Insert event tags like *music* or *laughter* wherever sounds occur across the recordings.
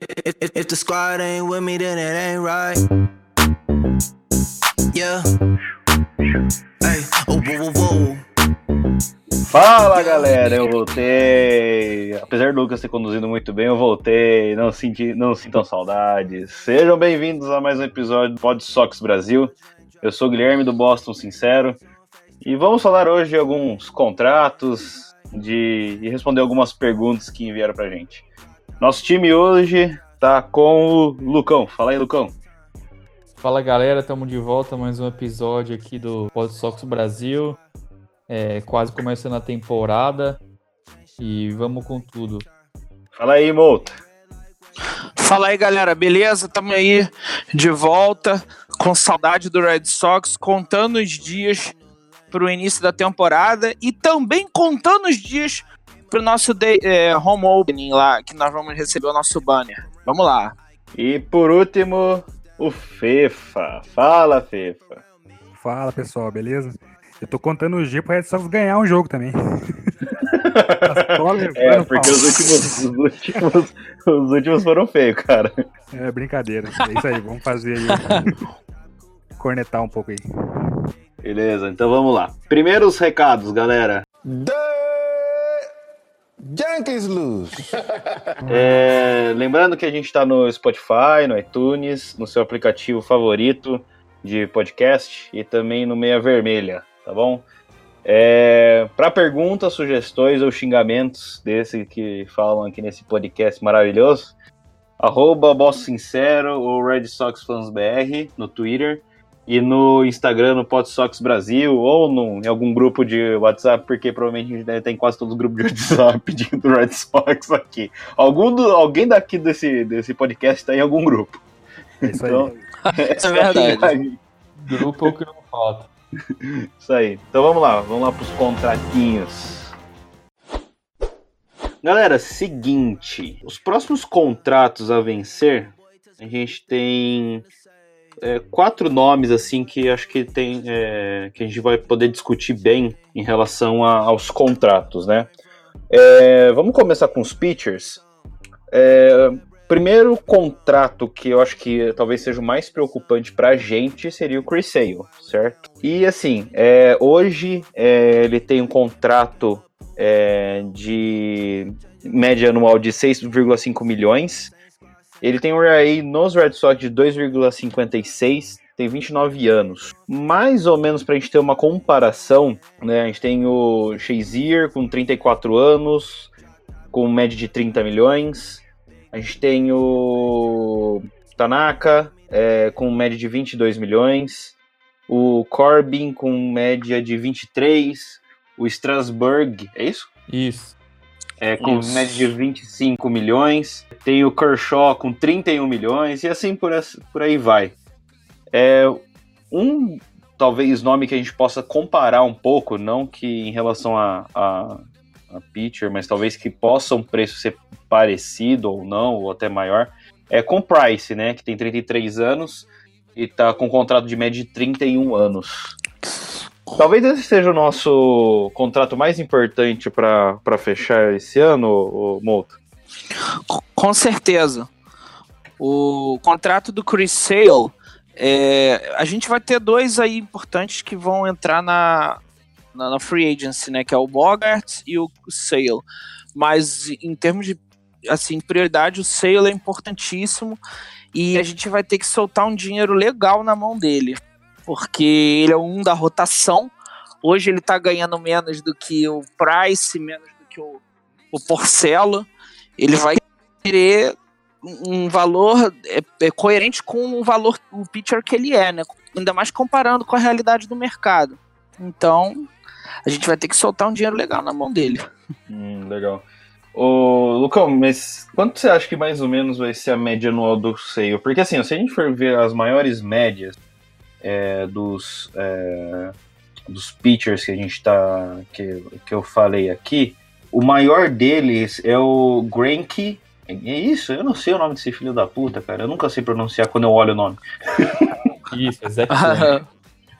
If, if the squad ain't with me, then it ain't right. Yeah. Hey, oh, whoa, whoa, whoa. Fala galera, eu voltei. Apesar do Lucas ter conduzido muito bem, eu voltei. Não, senti, não sintam saudades. Sejam bem-vindos a mais um episódio do Pod Sox Brasil. Eu sou o Guilherme do Boston Sincero e vamos falar hoje de alguns contratos de, e responder algumas perguntas que enviaram pra gente. Nosso time hoje tá com o Lucão. Fala aí, Lucão. Fala galera, estamos de volta mais um episódio aqui do Pod Sox Brasil. É, quase começando a temporada e vamos com tudo. Fala aí, Mouta. Fala aí, galera, beleza? Estamos aí de volta, com saudade do Red Sox, contando os dias para o início da temporada e também contando os dias para o nosso day, é, home opening lá, que nós vamos receber o nosso banner. Vamos lá. E por último, o Fefa. Fala, Fefa. Fala pessoal, beleza? Eu tô contando os dias pro Red Sox ganhar um jogo também. *laughs* é, porque os últimos, os últimos, os últimos foram feios, cara. É brincadeira. É isso aí, vamos fazer aí. cornetar um pouco aí. Beleza, então vamos lá. Primeiros recados, galera. Yankees lose. *laughs* É, lembrando que a gente está no Spotify, no iTunes, no seu aplicativo favorito de podcast e também no Meia Vermelha, tá bom? É, Para perguntas, sugestões ou xingamentos desse que falam aqui nesse podcast maravilhoso, arroba Boss Sincero ou Red Sox Fans BR no Twitter e no Instagram, no PodSox Brasil, ou no, em algum grupo de WhatsApp, porque provavelmente a gente deve ter em quase todos os grupos de WhatsApp de, do Red Sox aqui. Algum do, alguém daqui desse, desse podcast está em algum grupo. Isso então, aí. *laughs* Isso é verdade. grupo é o que não falta. *laughs* Isso aí. Então vamos lá, vamos lá para os contratinhos. Galera, seguinte, os próximos contratos a vencer, a gente tem é, quatro nomes assim que acho que tem é, que a gente vai poder discutir bem em relação a, aos contratos, né? É, vamos começar com os pitchers. É, primeiro contrato que eu acho que talvez seja o mais preocupante para a gente seria o Chris Sale, certo? E assim, é, hoje é, ele tem um contrato de média anual de 6,5 milhões ele tem um ERA nos Red Sox de 2,56, tem 29 anos. Mais ou menos para a gente ter uma comparação, né? A gente tem o Shazier com 34 anos, com média de 30 milhões. A gente tem o Tanaka é, com média de 22 milhões. O Corbin com média de 23. O Strasburg, é isso? Isso é, com Isso. média de 25 milhões. Tem o Kershaw com 31 milhões e assim por, por aí vai. É um talvez nome que a gente possa comparar um pouco, não que em relação a, a, a pitcher, mas talvez que possa um preço ser parecido ou não, ou até maior, é com Price, né, que tem 33 anos e tá com um contrato de média de 31 anos. Talvez esse seja o nosso contrato mais importante para fechar esse ano, Mouto. Com certeza. O contrato do Chris Sale, é, a gente vai ter dois aí importantes que vão entrar na, na, na free agency, né? Que é o Bogart e o Sale. Mas em termos de assim, prioridade, o Sale é importantíssimo e a gente vai ter que soltar um dinheiro legal na mão dele porque ele é um da rotação. Hoje ele está ganhando menos do que o Price, menos do que o, o Porcelo. Ele vai querer um valor é, é coerente com o valor, o pitcher que ele é, né? Ainda mais comparando com a realidade do mercado. Então, a gente vai ter que soltar um dinheiro legal na mão dele. Hum, legal. Ô, Lucão, mas quanto você acha que mais ou menos vai ser a média anual do sale? Porque assim, se a gente for ver as maiores médias é, dos, é, dos pitchers que a gente tá. Que, que eu falei aqui, o maior deles é o Granky. É isso? Eu não sei o nome desse filho da puta, cara. Eu nunca sei pronunciar quando eu olho o nome. *laughs* Isso, é Zach Grank.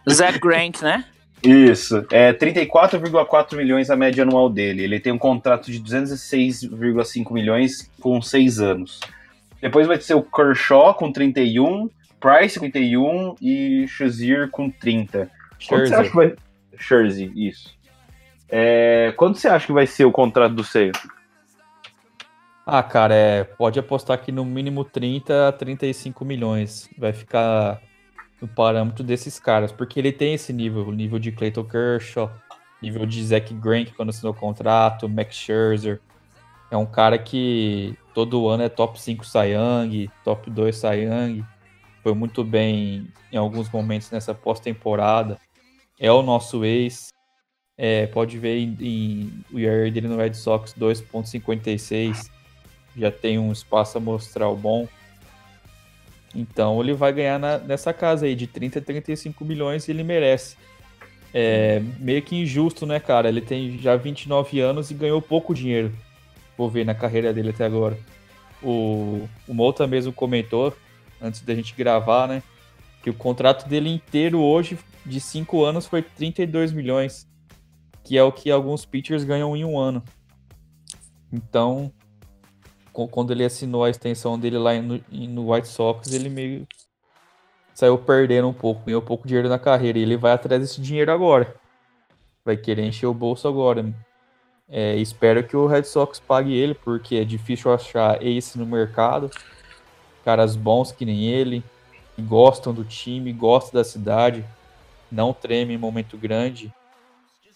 *laughs* Zach Grank, né? Isso, é 34,4 milhões a média anual dele. Ele tem um contrato de 206,5 milhões com 6 anos. Depois vai ser o Kershaw com 31, Price com 31 e Shazier com 30. Quanto você acha que vai. Scherzer, isso. É... Quanto você acha que vai ser o contrato do Seio? Ah, cara, é, pode apostar que no mínimo 30 a 35 milhões. Vai ficar no parâmetro desses caras, porque ele tem esse nível, o nível de Clayton Kershaw, nível de Zach Greinke quando assinou o contrato, Max Scherzer. É um cara que todo ano é top 5 Cy Young, top 2 Cy Young. Foi muito bem em alguns momentos nessa pós-temporada. É o nosso ex. É, pode ver em, em, o ERA dele no Red Sox 2.56. Já tem um espaço amostral bom. Então ele vai ganhar na, nessa casa aí de 30 a 35 milhões e ele merece. É meio que injusto, né, cara? Ele tem já 29 anos e ganhou pouco dinheiro. Vou ver na carreira dele até agora. O, o mesmo comentou, antes da gente gravar, né? Que o contrato dele inteiro hoje, de 5 anos, foi 32 milhões. Que é o que alguns pitchers ganham em um ano. Então, quando ele assinou a extensão dele lá no, White Sox, ele meio saiu perdendo um pouco, ganhou pouco dinheiro na carreira. E ele vai atrás desse dinheiro agora. Vai querer encher o bolso agora. É, espero que o Red Sox pague ele, porque é difícil achar ace no mercado. Caras bons que nem ele, que gostam do time, gostam da cidade, não treme em momento grande.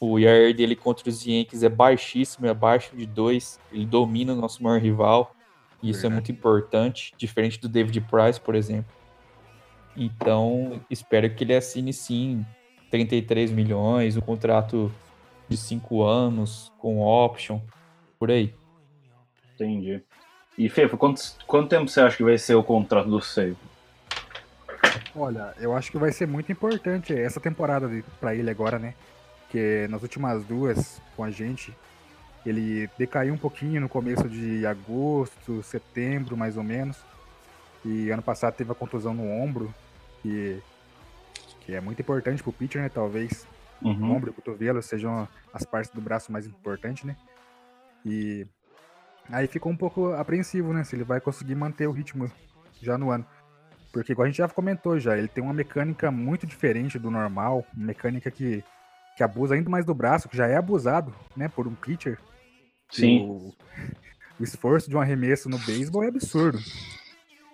O IR dele contra os Yankees é baixíssimo, é abaixo de 2. Ele domina o nosso maior rival. E isso Verdade. é muito importante, diferente do David Price, por exemplo. Então, espero que ele assine sim 33 milhões, um contrato de 5 anos, com option, por aí. Entendi. E Fefa, quanto, quanto tempo você acha que vai ser o contrato do Seibo? Olha, eu acho que vai ser muito importante essa temporada para ele agora, né? Porque nas últimas duas com a gente, ele decaiu um pouquinho no começo de agosto, setembro, mais ou menos. E ano passado teve a contusão no ombro, que, que é muito importante pro pitcher, né? Talvez uhum. o ombro e o cotovelo sejam as partes do braço mais importantes, né? E aí ficou um pouco apreensivo, né? Se ele vai conseguir manter o ritmo já no ano. Porque, igual a gente já comentou já, ele tem uma mecânica muito diferente do normal, mecânica que, que abusa ainda mais do braço, que já é abusado, né, por um pitcher. Sim. O, o esforço de um arremesso no beisebol é absurdo.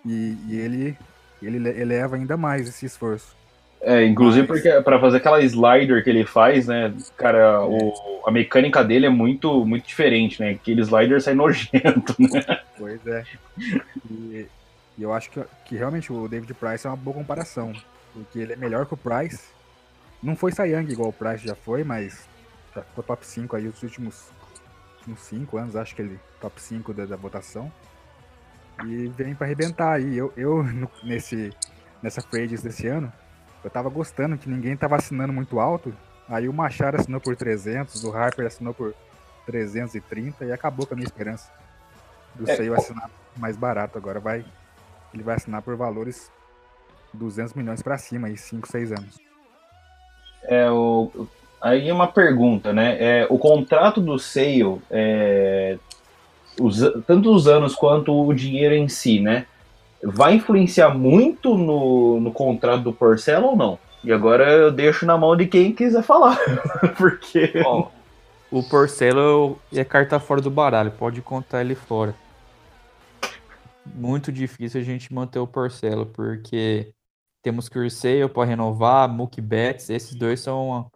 E, e ele ele eleva ainda mais esse esforço. É, inclusive Mas... porque para fazer aquela slider que ele faz, né, cara, o, a mecânica dele é muito muito diferente, né? Aquele slider sai nojento, né? Pois é. E, e eu acho que, que realmente o David Price é uma boa comparação, porque ele é melhor que o Price. Não foi Sayang igual o Price já foi, mas já ficou top 5 aí os últimos 5 anos, acho que ele top 5 da, da votação e vem para arrebentar aí. Eu, eu nesse, nessa free desse ano, eu tava gostando que ninguém tava assinando muito alto. Aí o Machado assinou por 300, o Harper assinou por 330 e acabou com a minha esperança do é, Seio assinar mais barato. Agora vai ele vai assinar por valores 200 milhões para cima aí 5, 6 anos. É o aí uma pergunta, né? É, o contrato do Sale é, os, tanto os anos quanto o dinheiro em si, né? Vai influenciar muito no, no contrato do Porcelo ou não? E agora eu deixo na mão de quem quiser falar. *laughs* Porque. Bom, o Porcelo é carta fora do baralho, pode contar ele fora. Muito difícil a gente manter o Porcelo, porque temos Cursale para renovar, Mookie Betts, esses dois são uma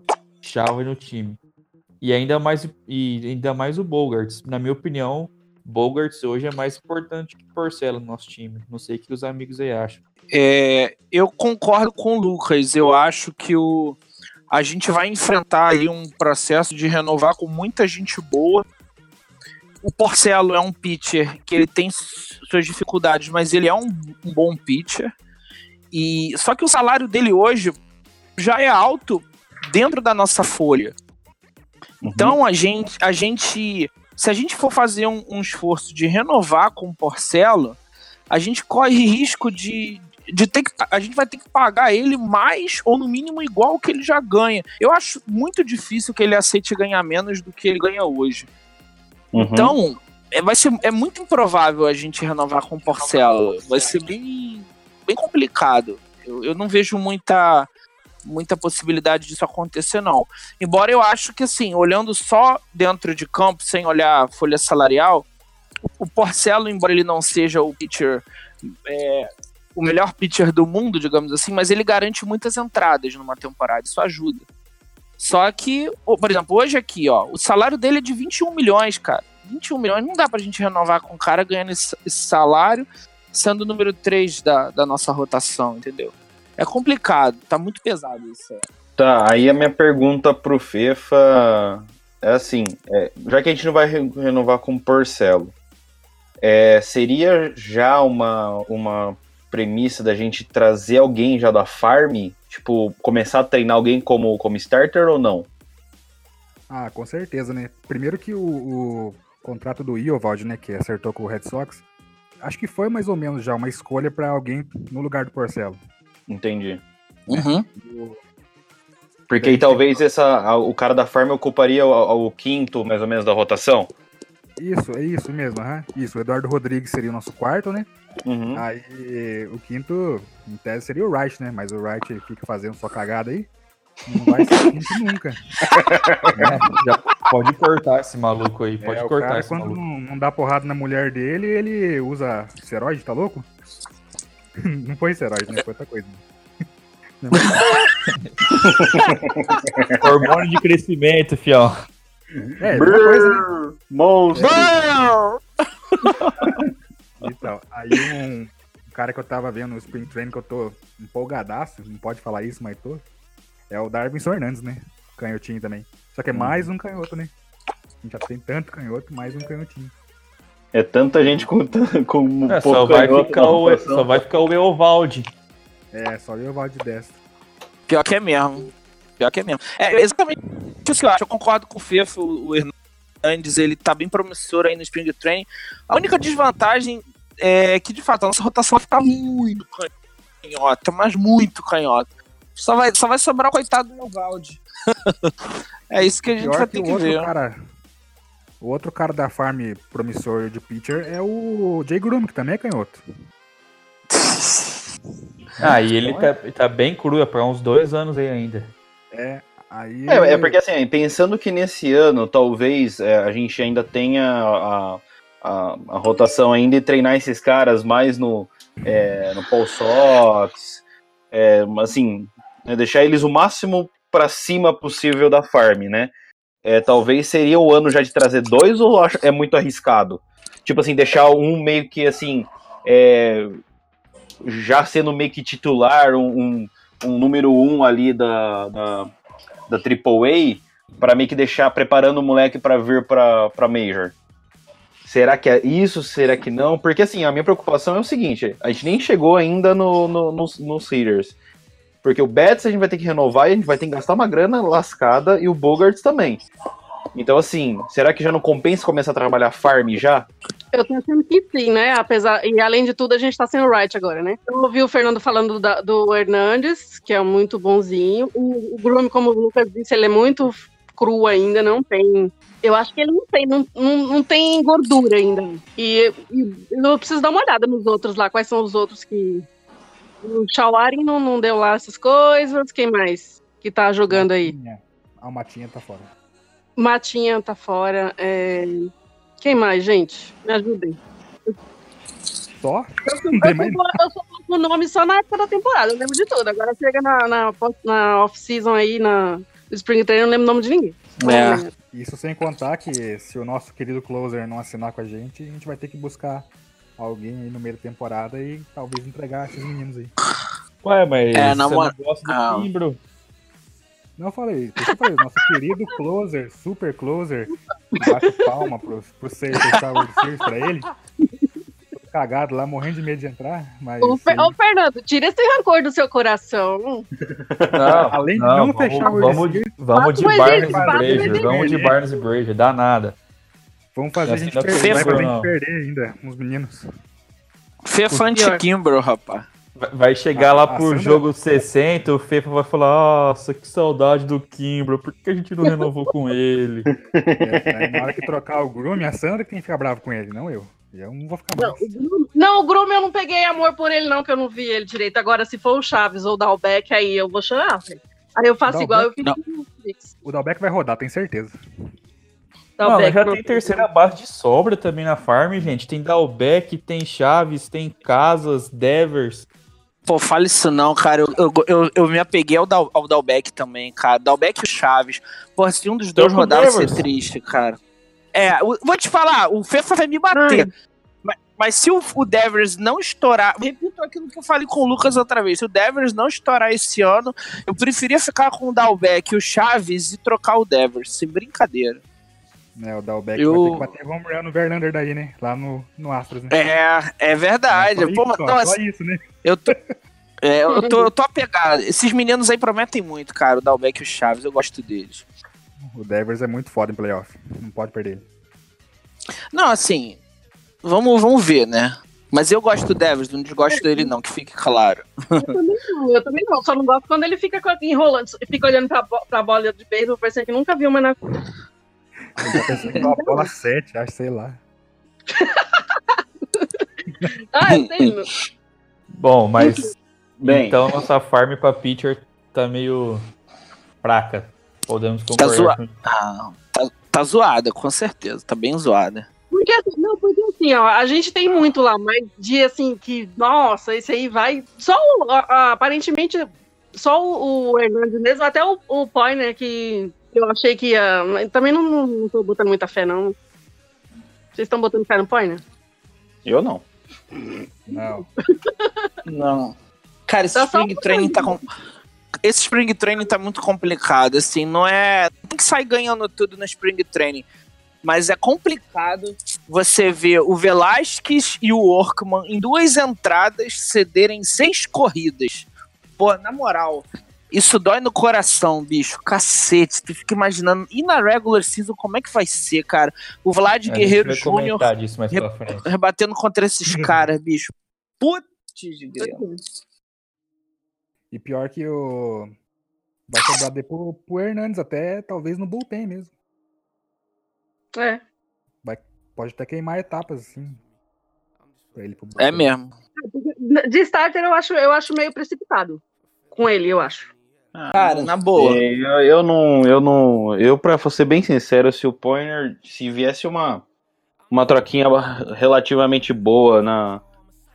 chave no time. E ainda mais, e ainda mais o Bogarts. Na minha opinião, Bogarts hoje é mais importante que Porcelo no nosso time. Não sei o que os amigos aí acham. É, eu concordo com o Lucas. Eu acho que o, a gente vai enfrentar aí um processo de renovar com muita gente boa. O Porcelo é um pitcher que ele tem suas dificuldades, mas ele é um, um bom pitcher. E só que o salário dele hoje já é alto dentro da nossa folha. Uhum. Então a gente, a gente se a gente for fazer um, um esforço de renovar com o Porcelo, a gente corre risco de, de ter que. A gente vai ter que pagar ele mais ou no mínimo igual que ele já ganha. Eu acho muito difícil que ele aceite ganhar menos do que ele ganha hoje. Uhum. Então, é, vai ser, é muito improvável a gente renovar com o Porcelo. Vai ser bem, bem complicado. Eu, eu não vejo muita muita possibilidade disso acontecer, não. Embora eu acho que, assim, olhando só dentro de campo, sem olhar folha salarial, o Porcelo, embora ele não seja o pitcher, é, o melhor pitcher do mundo, digamos assim, mas ele garante muitas entradas numa temporada, isso ajuda. Só que, por exemplo, hoje aqui, ó, o salário dele é de 21 milhões, cara. 21 milhões não dá pra gente renovar com o cara ganhando esse, esse salário, sendo o número 3 da, da nossa rotação, entendeu? É complicado, tá muito pesado isso. Tá, aí a minha pergunta pro Fefa é assim, é, já que a gente não vai re- renovar com o Porcelo, é, seria já uma, uma premissa da gente trazer alguém já da farm, tipo, começar a treinar alguém como, como starter ou não? Ah, com certeza, né? Primeiro que o, o contrato do Iovald, né, que acertou com o Red Sox, acho que foi mais ou menos já uma escolha pra alguém no lugar do Porcelo. Entendi. Uhum. Porque aí talvez essa, a- o cara da farm ocuparia o, o quinto, mais ou menos, da rotação? Isso, é isso mesmo, aham. Isso, o Eduardo Rodrigues seria o nosso quarto, né? Uhum. Aí o quinto, em tese, seria o Wright, né? Mas o Wright fica fazendo sua cagada aí. Não vai ser quinto nunca. *laughs* É, já pode cortar esse maluco aí, pode É, o cortar cara, esse quando maluco. não, não dá porrada na mulher dele, ele usa esteroide, tá louco? *laughs* não foi esteroide, né? Foi outra coisa. *laughs* Hormônio de crescimento, fião. É, mesma coisa, né? Monstro! Então, aí um, um cara que eu tava vendo no Spring Training que eu tô empolgadaço, não pode falar isso, mas tô, é o Darwin Hernandes, né? Canhotinho também. Só que é mais um canhoto, né? A gente já tem tanto canhoto, mais um canhotinho. É tanta gente com, *laughs* com um É, pouco só, vai ficar o, só vai ficar o Eovaldi. É, só o de destro. Pior que é mesmo. Pior que é mesmo. É exatamente isso que eu acho. Eu concordo com o Fefo, o Hernandes, ele tá bem promissor aí no Spring Training. A única desvantagem é que, de fato, a nossa rotação vai ficar muito canhota, mas muito canhota. Só vai, só vai sobrar o coitado do Novaldi. *laughs* é isso que a gente Pior vai que ter que outro ver. cara. O outro cara da farm promissor de pitcher é o Jay Grum, que também é canhoto. *laughs* Ah, e ele tá, tá bem cru, é pra uns dois anos aí ainda. É, aí. É, é porque assim, pensando que nesse ano talvez é, a gente ainda tenha a, a, a rotação ainda e treinar esses caras mais no, é, no Paul Sox, é, assim, né, deixar eles o máximo pra cima possível da farm, né? É, talvez seria o ano já de trazer dois ou acho- é muito arriscado? Tipo assim, deixar um meio que assim, é, já sendo meio que titular, um, um, um número um ali da, da, da AAA para meio que deixar preparando o moleque para vir para Major. Será que é isso? Será que não? Porque assim, a minha preocupação é o seguinte: a gente nem chegou ainda no, no, no, no Cedars. Porque o Betts a gente vai ter que renovar e a gente vai ter que gastar uma grana lascada e o Bogarts também. Então, assim, será que já não compensa começar a trabalhar farm já? Eu tô achando que sim, né? Apesar, e além de tudo, a gente tá sem o Wright agora, né? Eu ouvi o Fernando falando da- do Hernandes, que é muito bonzinho. O, o Groom, como o Lucas disse, ele é muito cru ainda, não tem. Eu acho que ele não tem, não, não, não tem gordura ainda. E, e eu preciso dar uma olhada nos outros lá, quais são os outros que. O Shawari não, não deu lá essas coisas. Quem mais que tá jogando aí? Matinha. Ah, Matinha tá fora. Matinha tá fora. é, Quem mais, gente? Me ajudem. Só? Eu mais sou, eu sou o nome só na época da temporada, eu lembro de tudo. Agora chega na, na, na off-season aí, na no Spring Training, eu não lembro o nome de ninguém. É. Isso sem contar que se o nosso querido closer não assinar com a gente, a gente vai ter que buscar alguém aí no meio da temporada e talvez entregar esses meninos aí. Ué, mas É, você na não moral- gosta do Ah. Timbro? Não, eu falei, eu falei, nosso querido closer, super closer, bate palma pro, pro Seixas fechar o World Series pra ele. Cagado lá, morrendo de medo de entrar, mas Ô, Fer- ô, Fernando, tira esse rancor do seu coração. Não, Além de não vamos, fechar o vamos, vamos de Barnes e Brazier, vamos de Barnes e Brazier, dá nada. Vamos fazer a Assim gente é perder, vai fazer a gente perder ainda, uns meninos. Fefante Pior. Kimbro, rapaz. Vai- chegar lá a pro Sandra- jogo 60, o Fefa vai falar: Nossa, que saudade do Kimbra, por que a gente não renovou com ele? *laughs* É, na hora que trocar o Groom, a Sandra que tem que ficar brava com ele, não eu. Eu não vou ficar Não, mais. o Groom- não, o Groom eu não peguei amor por ele, não, que eu não vi ele direito. Agora, se for o Chaves ou o Dalbeck, aí eu vou chorar. Aí eu faço igual eu fiz Netflix. O Dalbeck vai rodar, tenho certeza. Mano, Dalbeck já tem terceira base de sobra também na farm, gente. Tem Dalbeck, tem Chaves, tem Casas, Devers. Pô, fala isso não, cara. Eu, eu, eu, eu me apeguei ao, Dal, ao Dalbeck também, cara. Dalbeck e o Chaves. Pô, se um dos dois Troca o rodar, vai ser triste, cara. É, o- vou te falar, o Fefa vai me bater. Mas, mas se o, o Devers não estourar. Repito aquilo que eu falei com o Lucas outra vez. Se o Devers não estourar esse ano, eu preferia ficar com o Dalbeck e o Chaves e trocar o Devers. Sem brincadeira. Né, o Dalbeck Eu- vai ter que bater home run no Verlander daí, né? Lá no, no Astros, né? É, é verdade. Só Pô, isso, mas, só, não, só assim, isso, né? Eu tô. É, eu tô, *laughs* eu tô apegado. Esses meninos aí prometem muito, cara. O Dalbeck e o Chaves, eu gosto deles. O Devers é muito foda em playoff. Não pode perder ele. Não, assim, vamos, vamos ver, né? Mas eu gosto do Devers, não desgosto dele, não, que fique claro. Eu também não, eu também não. Só não gosto quando ele fica enrolando, fica olhando pra, bo- pra bola de beisebol, parecendo que nunca viu uma na. Ele tá pensando que é uma bola 7, acho, sei lá. *laughs* Ah, eu sei. Bom, mas. Bem. Então nossa farm pra pitcher tá meio fraca. Podemos Tá concordar. zoa- com- Ah, tá, tá zoada, com certeza. Tá bem zoada. Porque, assim, não, porque assim, ó, a gente tem muito lá, mas de assim, que, nossa, esse aí vai. Só o- a- aparentemente, só o, o Hernandes mesmo, até o, o Poiner, que eu achei que ia. mas Também não, não, não tô botando muita fé, não. Vocês estão botando fé no Poiner? Eu não. Não. *laughs* Não. Cara, esse Tá só Spring Training tá com. Esse Spring Training tá muito complicado, assim, não é. Tem que sair ganhando tudo no Spring Training. Mas é complicado você ver o Velasquez e o Orkman em duas entradas cederem seis corridas. Pô, na moral, isso dói no coração, bicho. Cacete, tu fica imaginando. E na regular season, como é que vai ser, cara? O Vlad Guerreiro vai Júnior comentar disso mais pra frente. rebatendo contra esses *laughs* caras, bicho. Putz, grilo. E pior que o. Vai sobrar depois pro, pro Hernandes, até talvez no bullpen mesmo. É. Pode até queimar etapas, assim. Pra ele pro É mesmo. De starter, eu acho, eu acho meio precipitado. Com ele, eu acho. Cara, na boa. Eu, eu não, eu não, eu pra ser bem sincero, se o Poiner, se viesse uma uma troquinha relativamente boa na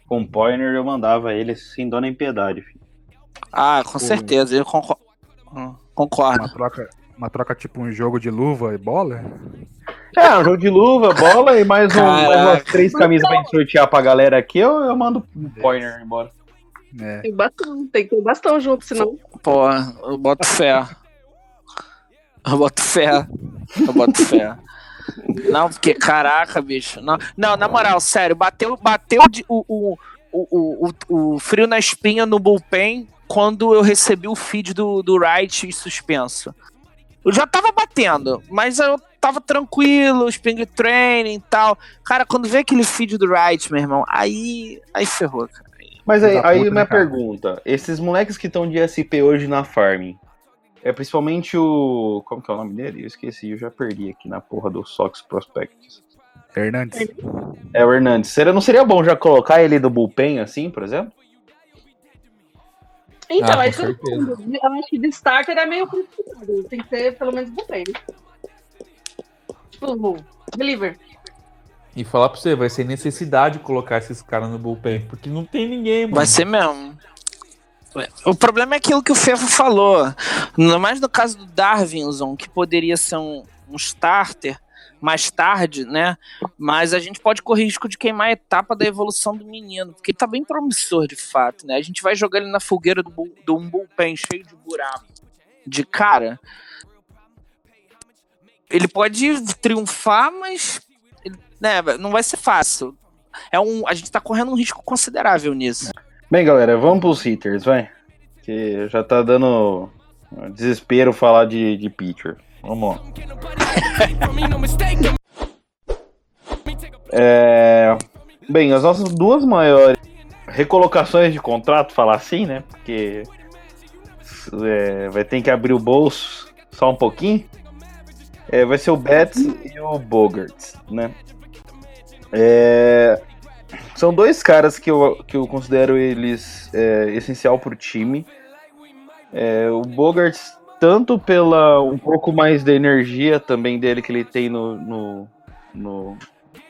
com o Poiner, eu mandava ele sem dó nem piedade. filho. Ah, com certeza. Eu concor- Hum, concordo. Uma troca, uma troca tipo um jogo de luva e bola. É, um jogo de luva, bola e mais, um, mais umas três camisas pra gente sortear pra galera aqui, eu, eu mando o Poiner embora. É. Tem bastão, tem que ter bastão junto, senão. Pô, eu boto fé. Eu boto fé. Eu boto fé. Não, porque, caraca, bicho. Não, não na moral, sério, bateu, bateu de- o, o, o, o, o frio na espinha no bullpen quando eu recebi o feed do, do Wright em suspenso. Eu já tava batendo, mas eu tava tranquilo, spring training e tal. Cara, quando vê aquele feed do Wright, meu irmão, aí, aí ferrou, cara. Mas aí, aí puta, minha né, cara? pergunta, esses moleques que estão de SP hoje na farm, é principalmente o. Como que é o nome dele? Eu esqueci, eu já perdi aqui na porra do Sox Prospects. Hernandes. É o Hernandes. Seria, não seria bom já colocar ele do bullpen assim, por exemplo? Então, Ah, é que eu acho que de starter é meio precipitado. Tem que ser pelo menos bullpen. Tipo, deliver. E falar pra você, vai ser necessidade colocar esses caras no bullpen, porque não tem ninguém, mano. Vai ser mesmo. O problema é aquilo que o Fefo falou. Mais no caso do Darwinson, que poderia ser um, um starter mais tarde, né? Mas a gente pode correr risco de queimar a etapa da evolução do menino, porque ele tá bem promissor de fato, né? A gente vai jogar ele na fogueira do, do um bullpen cheio de buraco. De cara. Ele pode triunfar, mas né, não vai ser fácil. É um, a gente tá correndo um risco considerável nisso. Bem, galera, vamos pros hitters, vai. Que já tá dando desespero falar de, de pitcher. Vamos lá. *laughs* É, Bem, as nossas duas maiores recolocações de contrato, falar assim, né? Porque é, vai ter que abrir o bolso só um pouquinho. É, vai ser o Betts e o Bogart, né? É, são dois caras que eu, que eu considero eles é, essencial pro time. É, o Bogart, tanto pela um pouco mais da energia também dele que ele tem no, no, no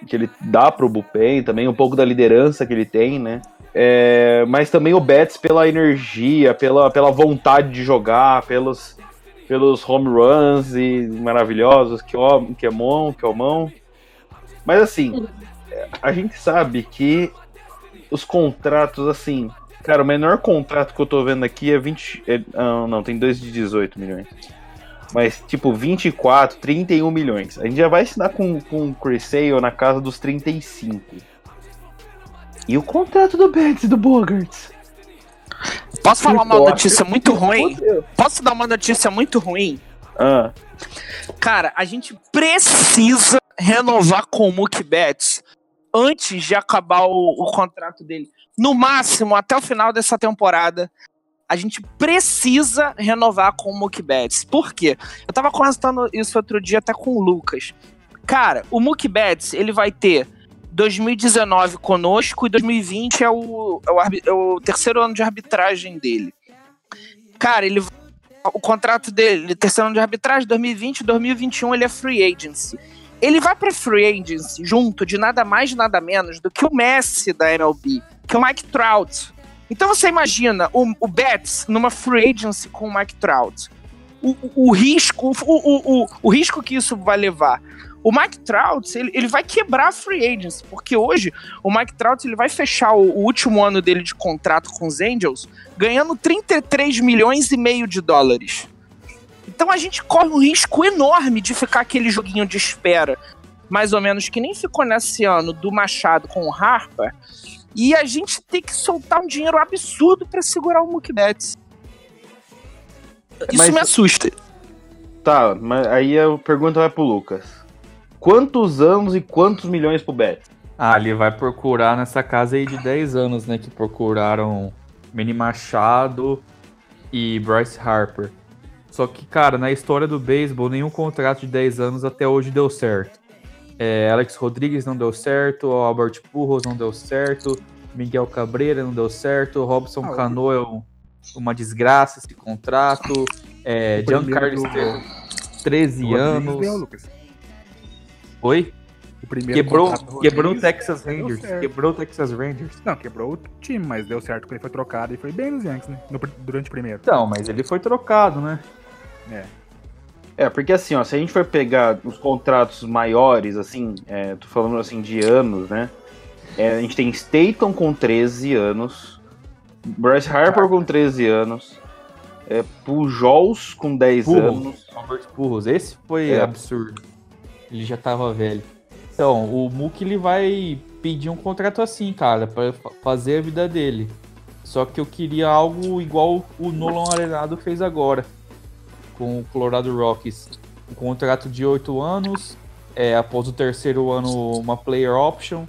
que ele dá pro bullpen, também um pouco da liderança que ele tem, né? É, mas também o Betts pela energia, pela, pela vontade de jogar, pelos, pelos home runs e maravilhosos, que é mão, que é mão. Mas assim, a gente sabe que os contratos, assim, cara, o menor contrato que eu tô vendo aqui é 20. É, ah, não, tem dois de 18 milhões. Mas, tipo, 24, 31 milhões. A gente já vai assinar com, com o Chris Sale na casa dos 35. E o contrato do Betts e do Bogarts? Posso falar uma notícia muito ruim? Posso dar uma notícia muito ruim? Ah, Cara, a gente precisa renovar com o Betts antes de acabar o, o contrato dele. No máximo, até o final dessa temporada, a gente precisa renovar com o Betts. Por quê? Eu tava conversando isso outro dia até com o Lucas. Cara, o Mookie Betts, ele vai ter 2019 conosco e 2020 é o, é o, é o terceiro ano de arbitragem dele. Cara, ele o contrato dele, terceiro ano de arbitragem, 2020, 2021, ele é free agency. Ele vai pra free agency junto de nada mais, nada menos do que o Messi da MLB, que é o Mike Trout. Então você imagina o, o Betts numa free agency com o Mike Trout. O, o- o risco, o, o risco que isso vai levar. O Mike Trout, ele, ele vai quebrar a free agency, porque hoje o Mike Trout ele vai fechar o, o último ano dele de contrato com os Angels ganhando 33 milhões e meio de dólares. Então a gente corre um risco enorme de ficar aquele joguinho de espera, mais ou menos que nem ficou nesse ano do Machado com o Harper, e a gente tem que soltar um dinheiro absurdo para segurar o Mookie Betts. Isso Mas- me assusta. tá, mas aí a pergunta vai pro Lucas. Quantos anos e quantos milhões pro Betts? Ah, ele vai procurar nessa casa aí de 10 anos, né? Que procuraram Manny Machado e Bryce Harper. Só que, cara, na história do beisebol, nenhum contrato de 10 anos até hoje deu certo. É, Alex Rodrigues não deu certo, Albert Pujols não deu certo, Miguel Cabreira não deu certo, Robson Ah, o- Cano é um- uma desgraça esse contrato, é, O Giancarlo do- Esteban, 13 Rodrigues anos. deu. Oi? O primeiro Quebrou, quebrou o Texas Rangers. Quebrou o Texas Rangers. Não, quebrou o time, mas deu certo quando ele foi trocado e foi bem nos Yankees, né? No durante o primeiro. Então, mas ele foi trocado, né? É, porque assim, ó, se a gente for pegar os contratos maiores, assim, é, tô falando assim de anos, né? É, a gente tem Staton com 13 anos, Bryce Harper com 13 anos, é, Pujols com 10 Pujols. anos. Albert Pujols. Esse foi É. absurdo. Ele já tava velho. Então, o Mookie ele vai pedir um contrato assim, cara, pra fa- fazer a vida dele. Só que eu queria algo igual o Nolan Arenado fez agora com o Colorado Rockies. Um contrato de 8 anos, é, após o terceiro ano uma player option.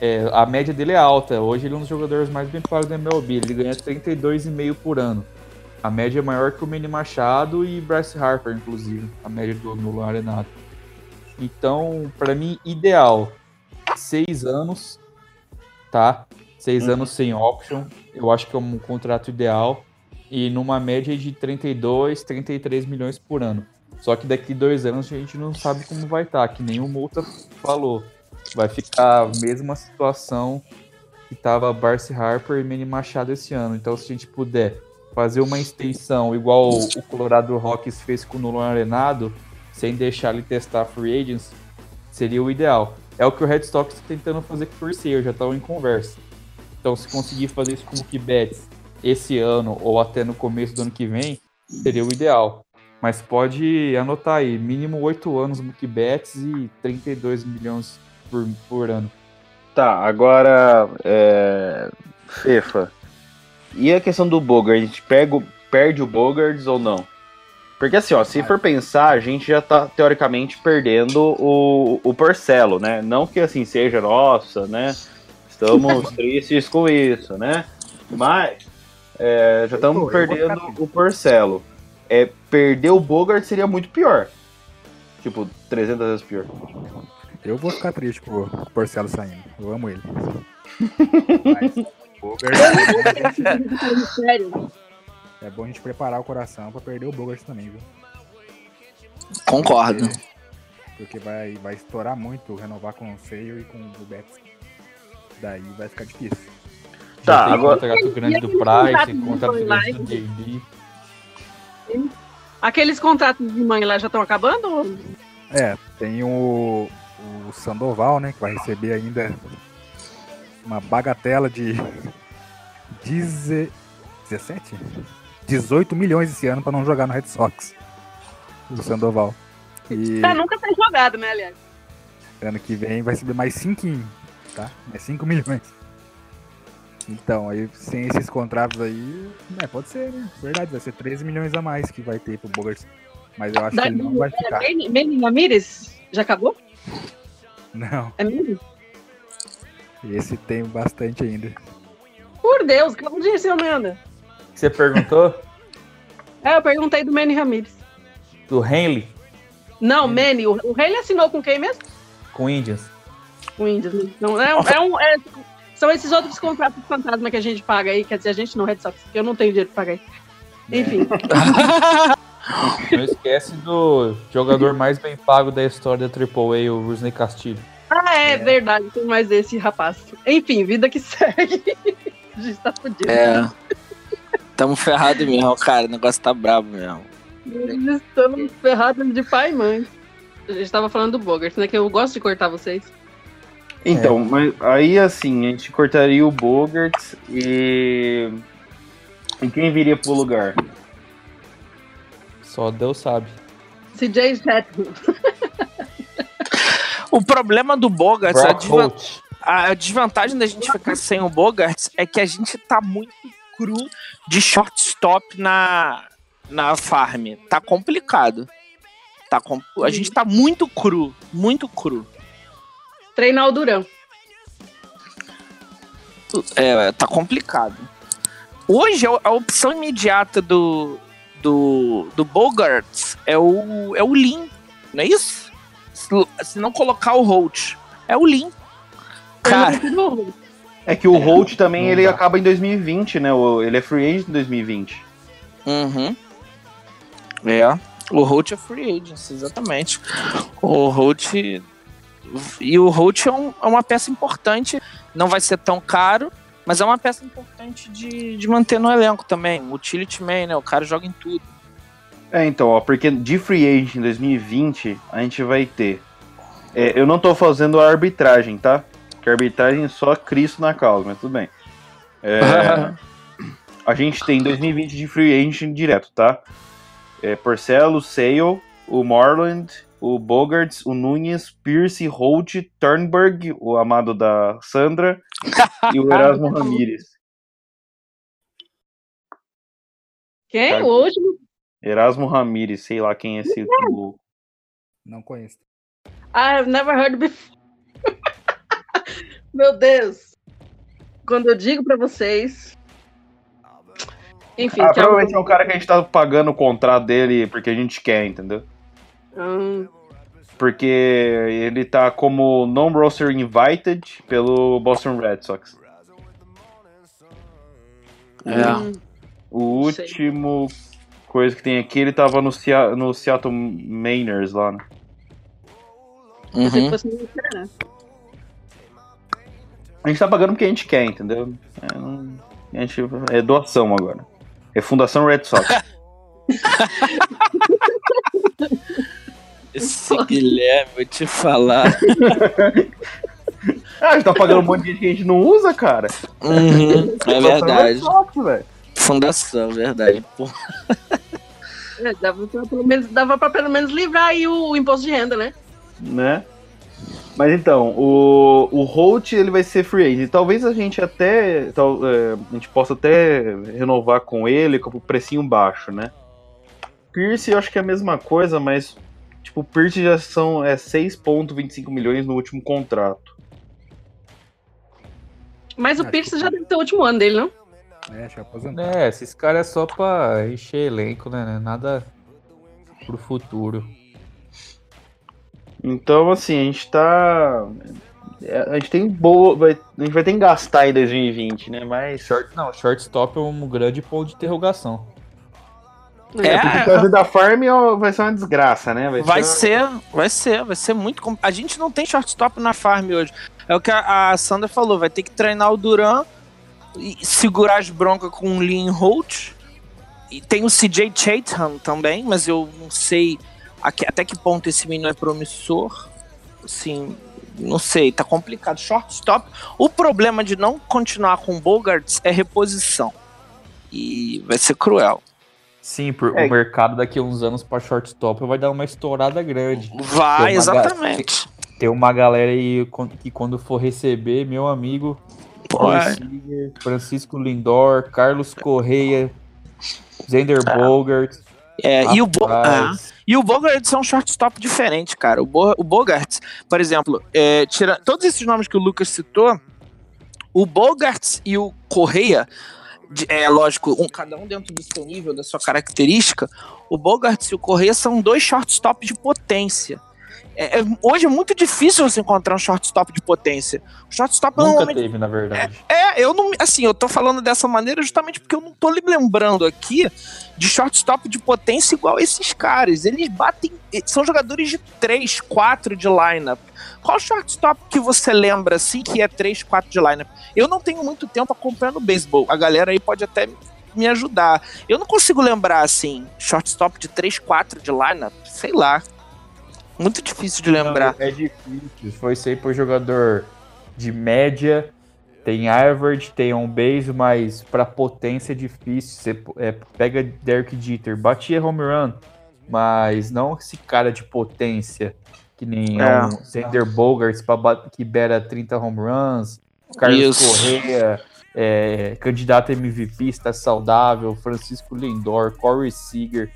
É, a média dele é alta. Hoje ele é um dos jogadores mais bem pagos da MLB. Ele ganha 32,5 por ano. A média é maior que o Manny Machado e Bryce Harper, inclusive. A média do Nolan Arenado. Então, pra mim, ideal. Seis anos, tá? Seis Uhum. anos sem option. Eu acho que é um contrato ideal. E numa média de 32, 33 milhões por ano. Só que daqui dois anos a gente não sabe como vai estar, que nem o Multa falou. Vai ficar a mesma situação que tava Barcy Harper e Manny Machado esse ano. Então, se a gente puder fazer uma extensão igual o Colorado Rockies fez com o Nolan Arenado, sem deixar ele testar free agents, seria o ideal. É o que o Red Sox está tentando fazer com o Corsair, já estão em conversa. Então, se conseguir fazer isso com o Betts esse ano ou até no começo do ano que vem, seria o ideal. Mas pode anotar aí, mínimo 8 anos Mookie Betts e 32 milhões por, por ano. Tá, agora, é, Fefa, e a questão do Bogart, a gente pega, o- perde o Bogart ou não? Porque assim, ó, se for pensar, a gente já tá teoricamente perdendo o, o Porcelo, né? Não que assim seja, nossa, né? Estamos *laughs* tristes com isso, né? Mas é, já estamos perdendo o Porcelo. É, perder o Bogart seria muito pior. Tipo, 300 vezes pior. Eu vou ficar triste com o Porcelo saindo. Eu amo ele. *laughs* Mas Bogart, *laughs* Sério. é bom a gente preparar o coração pra perder o Bogart também, viu? Concordo. Porque vai, vai estourar muito renovar com o Sale e com o Betts. Daí vai ficar difícil. Tá, tem agora- contrato grande do Price, contrato contrato do grande do JD. Aqueles contratos de mãe lá já estão acabando? É, tem o, o Sandoval, né? Que vai receber ainda uma bagatela de deze- 17? 18 milhões esse ano pra não jogar no Red Sox. O Sandoval. E Tá, nunca tem jogado, né, aliás? ano que vem vai receber mais 5, tá? É 5 milhões. Então, aí sem esses contratos aí, é, pode ser, né? Verdade, vai ser 13 milhões a mais que vai ter pro Bogart. Mas eu acho que ele não vai ficar. Manny Ramirez? Já acabou? Não, É mesmo? esse tem bastante ainda. Por Deus, que eu disse, Amanda. Você perguntou? *laughs* É, eu perguntei do Manny Ramirez. Do Henley Não, Manny, o, o ele assinou com quem mesmo? com Indians. Com o Indians. né? Não, é, um- é um, é- são esses outros contratos fantasma que a gente paga aí. Quer dizer, a gente não, Red Sox, porque eu não tenho dinheiro pra pagar aí. Enfim. *laughs* Não esquece do jogador mais bem pago da história da AAA, o Rusney Castilho. Ah, é, verdade, tem mais esse rapaz. Enfim, vida que *laughs* segue. a gente tá fudido. É. Tamo ferrado mesmo, cara. O negócio tá brabo mesmo. Estamos ferrados de pai e mãe. A gente tava falando do Bogart, né? Que eu gosto de cortar vocês. Então, mas aí assim, a gente cortaria o Bogart e. E quem viria pro lugar? Só Deus sabe. CJ Shetland. *laughs* O problema do Bogart, a, desvan- a desvantagem da gente ficar sem o Bogart é que a gente tá muito cru de shortstop na, na farm. Tá complicado. Tá com... A gente tá muito cru, muito cru. Treinar o Durão. É, tá complicado. Hoje a a opção imediata do, do, do Bogart é o, é o Lin, não é isso? Se, se não colocar o Holt, é o Lin. Cara, o- É que o Holt também ele dá. acaba em 2020, né? Ele é free agent em 2020. Uhum. É. O Holt é free agent, exatamente. O Holt. E o Holt é, um- é uma peça importante. Não vai ser tão caro, mas é uma peça importante de, de manter no elenco também. Utility man, né? O cara joga em tudo. É, então, ó, porque de free agent em 2020 a gente vai ter. é, eu não tô fazendo a arbitragem, tá? Que a arbitragem é só Cristo na causa, mas tudo bem. É, *laughs* a gente tem 2020 de free agent direto, tá? É, Porcelo, Sale, o Morland, o Bogarts, o Nunes, Pierce, Holt, Turnberg, o amado da Sandra, *laughs* e o Erasmo Ramírez. Quem? Cara. O último? Erasmo Ramírez, sei lá quem é esse. o- Não conheço. Ah, I've never heard before. *laughs* Meu Deus. Quando eu digo pra vocês. Enfim, Ah, que é provavelmente é um cara que a gente tá pagando o contrato dele porque a gente quer, entendeu? Hum, Porque ele tá como non-roster invited pelo Boston Red Sox. É. hum. O Sei. último coisa que tem aqui, ele tava no, Sea- no Seattle Mainers lá, né? Uhum. diferente. A gente tá pagando porque a gente quer, entendeu? É, não- a gente, é doação agora. É Fundação Red Sox. *laughs* Esse Guilherme, vou te falar. *laughs* ah, a gente tá pagando um monte de gente que a gente não usa, cara. Uhum, é Fundação verdade. Velho. Fundação, verdade. Pô, É, dava, pra, pelo menos, dava pra pelo menos livrar aí o, imposto de renda, né? né? Mas então, o, o Holt ele vai ser free agent. Talvez a gente até tal, é, a gente possa até renovar com ele com o precinho baixo, né? Pierce eu acho que é a mesma coisa, mas o Pierce já são é 6.25 milhões no último contrato. Mas o Acho Pierce que já deve ter o último ano dele, não? É, acho que aposentar. É, esses caras é só pra encher elenco, né? Nada pro futuro. Então, assim, a gente tá. é, A gente tem boa. vai- A gente vai ter que gastar em 2020, né? Mas. Short, não, shortstop é um grande ponto de interrogação. É, Porque fazer da farm ó, vai ser uma desgraça, né? Vai ser. ser, vai ser, vai ser muito. A gente não tem shortstop na farm hoje. É o que a, a Sandra falou, vai ter que treinar o Duran e segurar as broncas com o Lean Holt. E tem o CJ Chatham também, mas eu não sei até que ponto esse menino é promissor. Assim, não sei, tá complicado. Shortstop. O problema de não continuar com o Bogarts é reposição. E vai ser cruel. Sim, por, É. o mercado daqui a uns anos pra shortstop vai dar uma estourada grande. Vai, exatamente. Tem uma galera aí que quando for receber, meu amigo, é. Francisco Lindor, Carlos Correia, Zender Bogart. É, e o, Bo ah, e o Bogarts é um shortstop diferente, cara. O, Bo o Bogarts, por exemplo, é, tira todos esses nomes que o Lucas citou, o Bogarts e o Correia, é lógico, um, cada um dentro do seu nível, da sua característica, o Bogarts e o Correia são dois shortstops de potência. É, é- hoje é muito difícil você encontrar um shortstop de potência. O shortstop Nunca normalmente teve, na verdade. é, eu não. Assim, eu tô falando dessa maneira justamente porque eu não tô me lembrando aqui de shortstop de potência igual esses caras. Eles batem. São jogadores de 3, 4 de lineup. Qual shortstop que você lembra assim que é 3, 4 de lineup? Eu não tenho muito tempo acompanhando beisebol. A galera aí pode até me ajudar. Eu não consigo lembrar assim, shortstop de 3, 4 de lineup. Sei lá. Muito difícil de lembrar. Não, é difícil. Foi sempre por jogador de média. Tem average, tem on base, mas pra potência é difícil. Você é, pega Derek Jeter, batia home run, mas não esse cara de potência que nem É. um Zender Bogarts que bera 30 home runs. Carlos Isso. Correa, é, candidato a MVP, está saudável. Francisco Lindor, Corey Seager.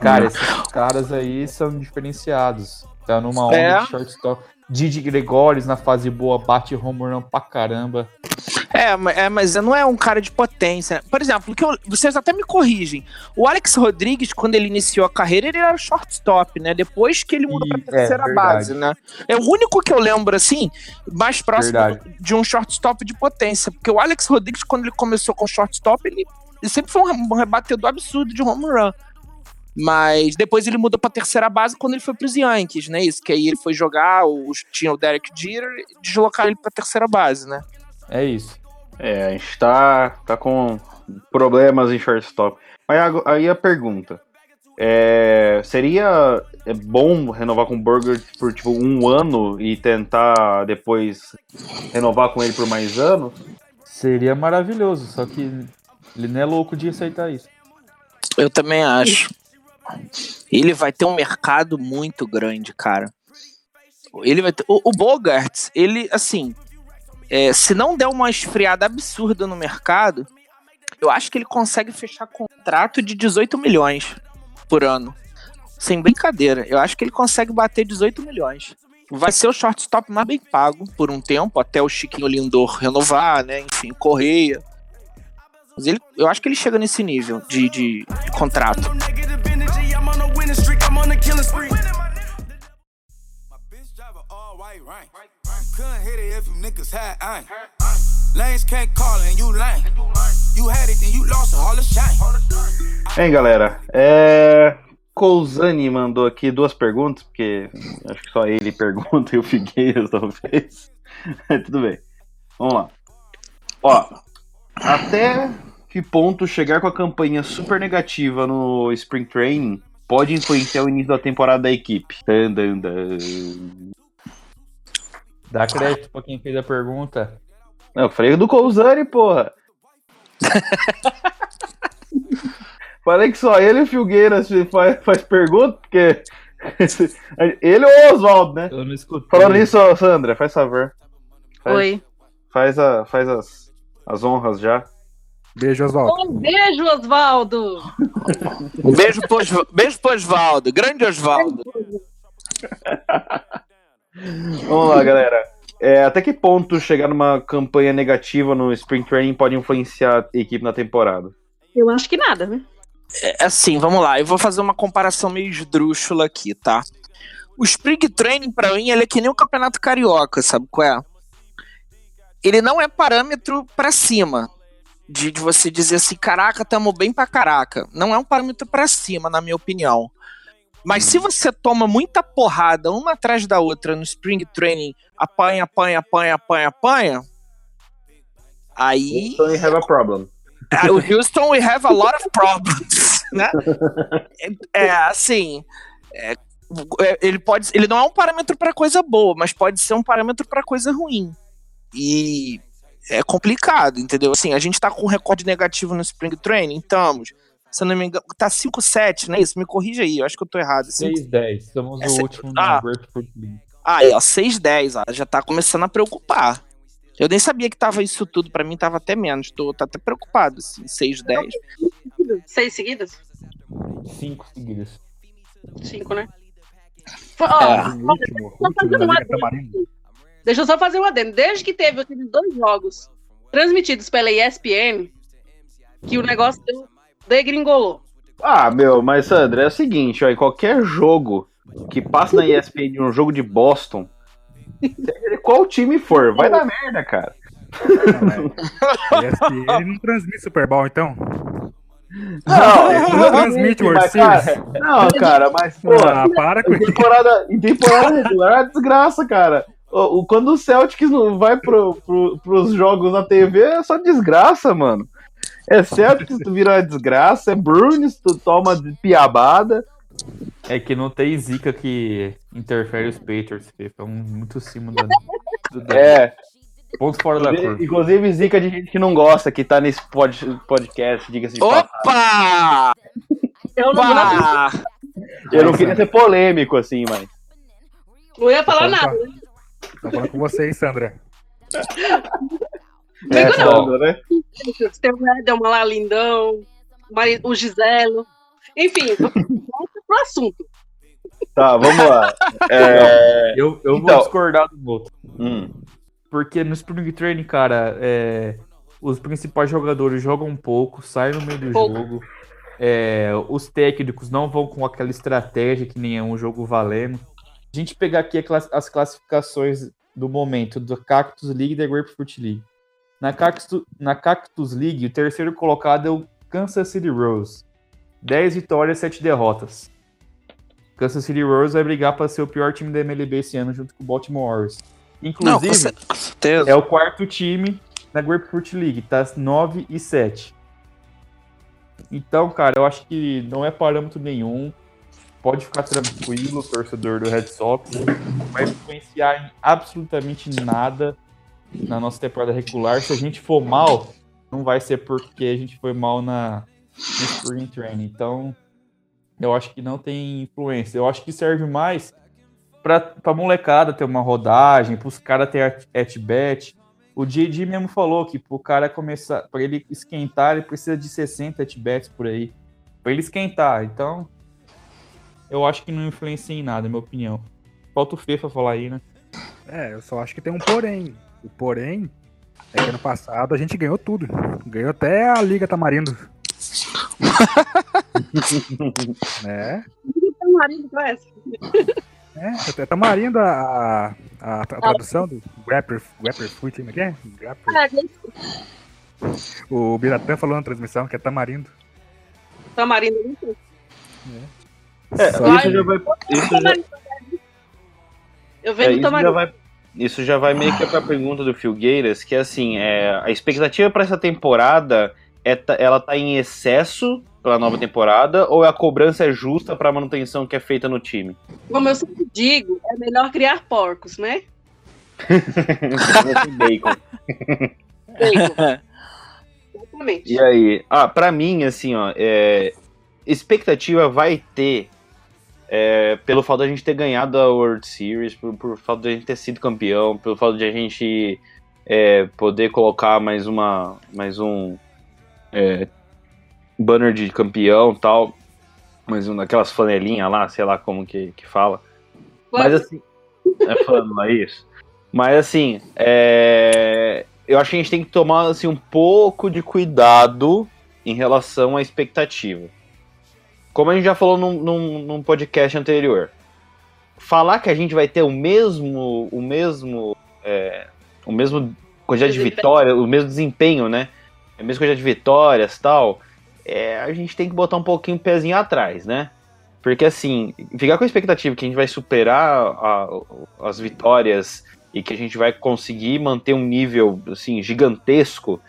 Cara, esses caras aí são diferenciados. Tá numa onda É. de shortstop. Didi Gregores na fase boa, bate home run pra caramba. É, é, mas não é um cara de potência. Por exemplo, que eu- vocês até me corrigem. O Alex Rodrigues, quando ele iniciou a carreira, ele era shortstop, né? Depois que ele mudou pra terceira é, base, né? É o único que eu lembro, assim, mais próximo Verdade. de um shortstop de potência. Porque o Alex Rodrigues, quando ele começou com shortstop, ele, ele sempre foi um um rebatedor absurdo de home run. Mas depois ele mudou pra terceira base quando ele foi pros Yankees, né? Isso, que aí ele foi jogar, os, tinha o Derek Jeter e deslocaram ele pra terceira base, né? É isso. É, a gente tá, tá com problemas em shortstop. Mas aí a pergunta. É, seria é bom renovar com o Burger por tipo um ano e tentar depois renovar com ele por mais anos? Seria maravilhoso, só que ele não é louco de aceitar isso. Eu também acho. Ele vai ter um mercado muito grande, cara. Ele vai ter. O, o Bogarts, ele, assim. é, se não der uma esfriada absurda no mercado, eu acho que ele consegue fechar contrato de 18 milhões por ano. Sem brincadeira. Eu acho que ele consegue bater 18 milhões. Vai ser o shortstop mais bem pago por um tempo, até o Chiquinho Lindor renovar, né? Enfim, Correia. Mas ele, eu acho que ele chega nesse nível de, de- de contrato. Killing spree. My bitch drive a all white rank. Couldn't hit it if you niggas had aim. Lanes can't call and you lame. You had it and you lost it, all the shame. Hein, galera? É. Cousani mandou aqui duas perguntas, porque acho que só ele *laughs* pergunta e o Figueiras *laughs* talvez. *laughs* Tudo bem. Vamos lá. Ó, até que ponto chegar com a campanha super negativa no Spring Training pode influenciar o início da temporada da equipe? Dan, dan, dan. Dá crédito pra quem fez a pergunta. Não, eu falei do Cousani, porra. *laughs* falei que só ele e o Filgueiras faz, faz pergunta, porque. *laughs* ele ou o Oswaldo, né? Eu não escutei. Falando nisso, ó, Sandra, faz favor. Faz, Oi. Faz, a, faz as, as honras já. Beijo, Oswaldo. Um beijo, Osvaldo! Um beijo pro, Osva- beijo pro Osvaldo, grande Osvaldo. *laughs* Vamos lá, galera. é, até que ponto chegar numa campanha negativa no Spring Training pode influenciar a equipe na temporada? Eu acho que nada, né? É, assim, vamos lá. Eu vou fazer uma comparação meio esdrúxula aqui, tá? O Spring Training, pra mim, ele é que nem o Campeonato Carioca, sabe qual é? Ele não é parâmetro pra cima. De, de você dizer assim, caraca, tamo bem pra caraca. Não é um parâmetro pra cima, na minha opinião. Mas se você toma muita porrada uma atrás da outra no Spring Training, apanha, apanha, apanha, apanha, apanha, aí Então you have a problem. *laughs* Ah, o Houston we have a lot of problems, *laughs* né? É, é, assim, é, é, ele pode, ele não é um parâmetro para coisa boa, mas pode ser um parâmetro para coisa ruim. E é complicado, entendeu? Assim, a gente tá com um recorde negativo no Spring Training, estamos. Se eu não me engano, tá 5-7, não é isso? Me corrija aí, eu acho que eu tô errado. Cinco- 6-10. Somos Essa- o último Ah. no Grapefruit League. Aí, ó, 6-10, ó, já tá começando a preocupar. Eu nem sabia que tava isso tudo, pra mim tava até menos, tô tá até preocupado, assim, 6-10. Seis seguidas? Cinco seguidas. Cinco, né? É. Ó, O último, o último Liga Tamarindo. Deixa eu só fazer um adendo. Desde que teve aqueles dois jogos transmitidos pela ESPN, que o negócio deu- degringolou. Ah, meu, mas Sandra, é o seguinte, ó, em qualquer jogo que passa na ESPN de um jogo de Boston, qual time for, vai dar merda, cara. A ESPN não transmite Super Bowl, então? Não, Ele não transmite World Series? não, cara, mas, pô, Ah, para com em temporada, em temporada regular é desgraça, cara. Quando o Celtics não vai pro, pro, pros jogos na TV, é só desgraça, mano. É Celtics, tu vira uma desgraça, é Bruins, tu toma de piabada. É que não tem zica que interfere os Patriots, Fê. É um muito acima da, do, da- *laughs* É, ponto fora da curva. inclusive zica de gente que não gosta, que tá nesse pod- podcast, diga-se de passagem. Opa! Eu não, Opa! Eu não queria ser polêmico, assim, mas. não ia falar nada. com- Tô falando com vocês, Sandra. *laughs* É, não. Sandra, né? O Edel lá, lindão, o Giselo. Enfim, *laughs* volta pro assunto. Tá, vamos lá. É, *laughs* Eu, eu Então- vou discordar do voto. hum, Porque no Spring Training, cara, é, os principais jogadores jogam um pouco, saem no meio do Pouco. jogo. é, os técnicos não vão com aquela estratégia que nem é um jogo valendo. A gente pegar aqui class- as classificações do momento do Cactus League e da Grapefruit League. Na Cactus, na Cactus League, o terceiro colocado é o Kansas City Rose. 10 vitórias, 7 derrotas. Kansas City Rose vai brigar para ser o pior time da MLB esse ano, junto com o Baltimore Orioles. Não, Inclusive, certeza. é o quarto time na Grapefruit League, tá 9 e 7. Então, cara, eu acho que não é parâmetro nenhum. Pode ficar tranquilo, torcedor do Red Sox. Não vai influenciar em absolutamente nada na nossa temporada regular. Se a gente for mal, não vai ser porque a gente foi mal na no Spring Training. Então, eu acho que não tem influência. Eu acho que serve mais pra molecada ter uma rodagem, pros caras ter at- at-bat. O JD mesmo falou que pro cara começar, pra ele esquentar, ele precisa de 60 at-bats por aí. Pra ele esquentar. Então, eu acho que não influencia em nada, é minha opinião. Falta o Fê pra falar aí, né? É, eu só acho que tem um porém. O porém é que ano passado a gente ganhou tudo. Ganhou até a Liga Tamarindo. né? Um marido pra essa. É, até Tamarindo a, a, a tradução do Rapper, rapper Fruit, como é que é? Ah, gente, O Biratã falou na transmissão que é Tamarindo. Tamarindo. não sei. É, Só isso já vai. Isso já, Eu é, venho isso já vai. Isso já vai meio que pra pergunta do Phil Gueiras, que é assim, é, a expectativa pra essa temporada é ela tá em excesso pela nova temporada ou a cobrança é justa pra manutenção que é feita no time? Como eu sempre digo, é melhor criar porcos, né? Bacon. Bacon. Exatamente. E aí? Ah, pra mim, assim, ó, é, expectativa vai ter é, pelo fato de a gente ter ganhado a World Series, por, por fato de a gente ter sido campeão, pelo fato de a gente é, poder colocar mais uma, mais um é, banner de campeão, tal, mais um daquelas flanelinhas lá, sei lá como que, que fala. Mas assim, é falando lá isso. Mas assim, é, eu acho que a gente tem que tomar assim, um pouco de cuidado em relação à expectativa. Como a gente já falou num, num, num podcast anterior, falar que a gente vai ter o mesmo, o mesmo, é, o mesmo quantidade de Desempenho. vitórias, o mesmo desempenho, né? A mesma quantidade de vitórias tal, é, a gente tem que botar um pouquinho o pezinho atrás, né? Porque assim, ficar com a expectativa que a gente vai superar a- as vitórias e que a gente vai conseguir manter um nível assim gigantesco,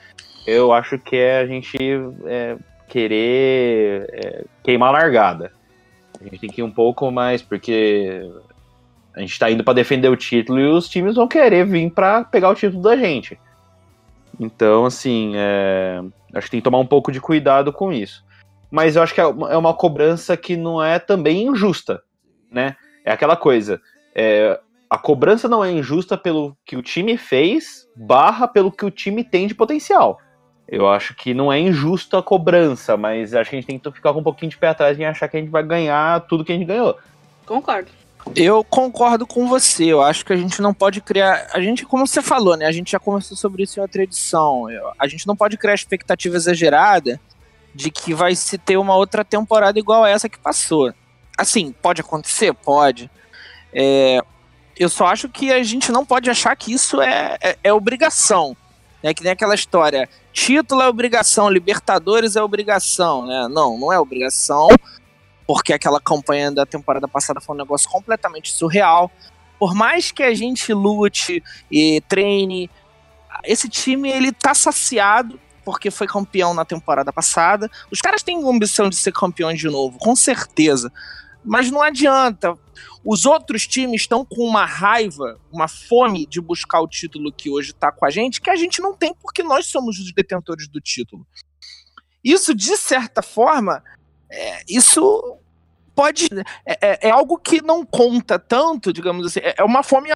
eu acho que é a gente é, querer é, queimar a largada. A gente tem que ir um pouco mais, porque a gente tá indo pra defender o título e os times vão querer vir pra pegar o título da gente. Então, assim, é, acho que tem que tomar um pouco de cuidado com isso. Mas eu acho que é uma, é uma cobrança que não é também injusta, né? É aquela coisa. é, a cobrança não é injusta pelo que o time fez, barra pelo que o time tem de potencial. Eu acho que não é injusta a cobrança, mas acho que a gente tem que ficar com um pouquinho de pé atrás em achar que a gente vai ganhar tudo que a gente ganhou. Concordo. Eu concordo com você. Eu acho que a gente não pode criar. A gente, como você falou, né? A gente já conversou sobre isso em outra edição. Eu- A gente não pode criar expectativa exagerada de que vai se ter uma outra temporada igual a essa que passou. Assim, pode acontecer? Pode. É, eu só acho que a gente não pode achar que isso é, é, é obrigação. Né? Que nem aquela história: título é obrigação, Libertadores é obrigação. Né? Não, não é obrigação porque aquela campanha da temporada passada foi um negócio completamente surreal. Por mais que a gente lute e treine, esse time ele tá saciado porque foi campeão na temporada passada. Os caras têm ambição de ser campeões de novo, com certeza. Mas não adianta. Os outros times estão com uma raiva, uma fome de buscar o título que hoje tá com a gente, que a gente não tem porque nós somos os detentores do título. Isso, de certa forma, é, isso pode. É, é- é algo que não conta tanto, digamos assim. É é uma fome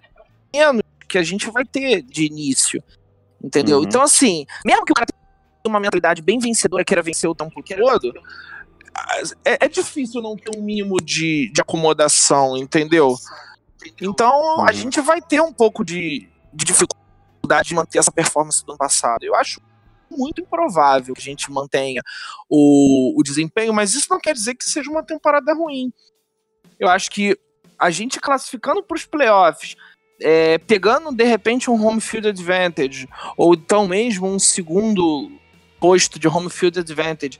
menos que a gente vai ter de início. Entendeu? Uhum. Então, assim, mesmo que o cara tenha uma mentalidade bem vencedora, queira vencer o tempo todo, é, é difícil não ter um mínimo de, de acomodação, entendeu? Então, a Uhum. gente vai ter um pouco de, de dificuldade de manter essa performance do ano passado. Eu acho muito improvável que a gente mantenha o, o desempenho, mas isso não quer dizer que seja uma temporada ruim. Eu acho que a gente classificando para os playoffs, é, pegando de repente um home field advantage, ou então mesmo um segundo posto de home field advantage,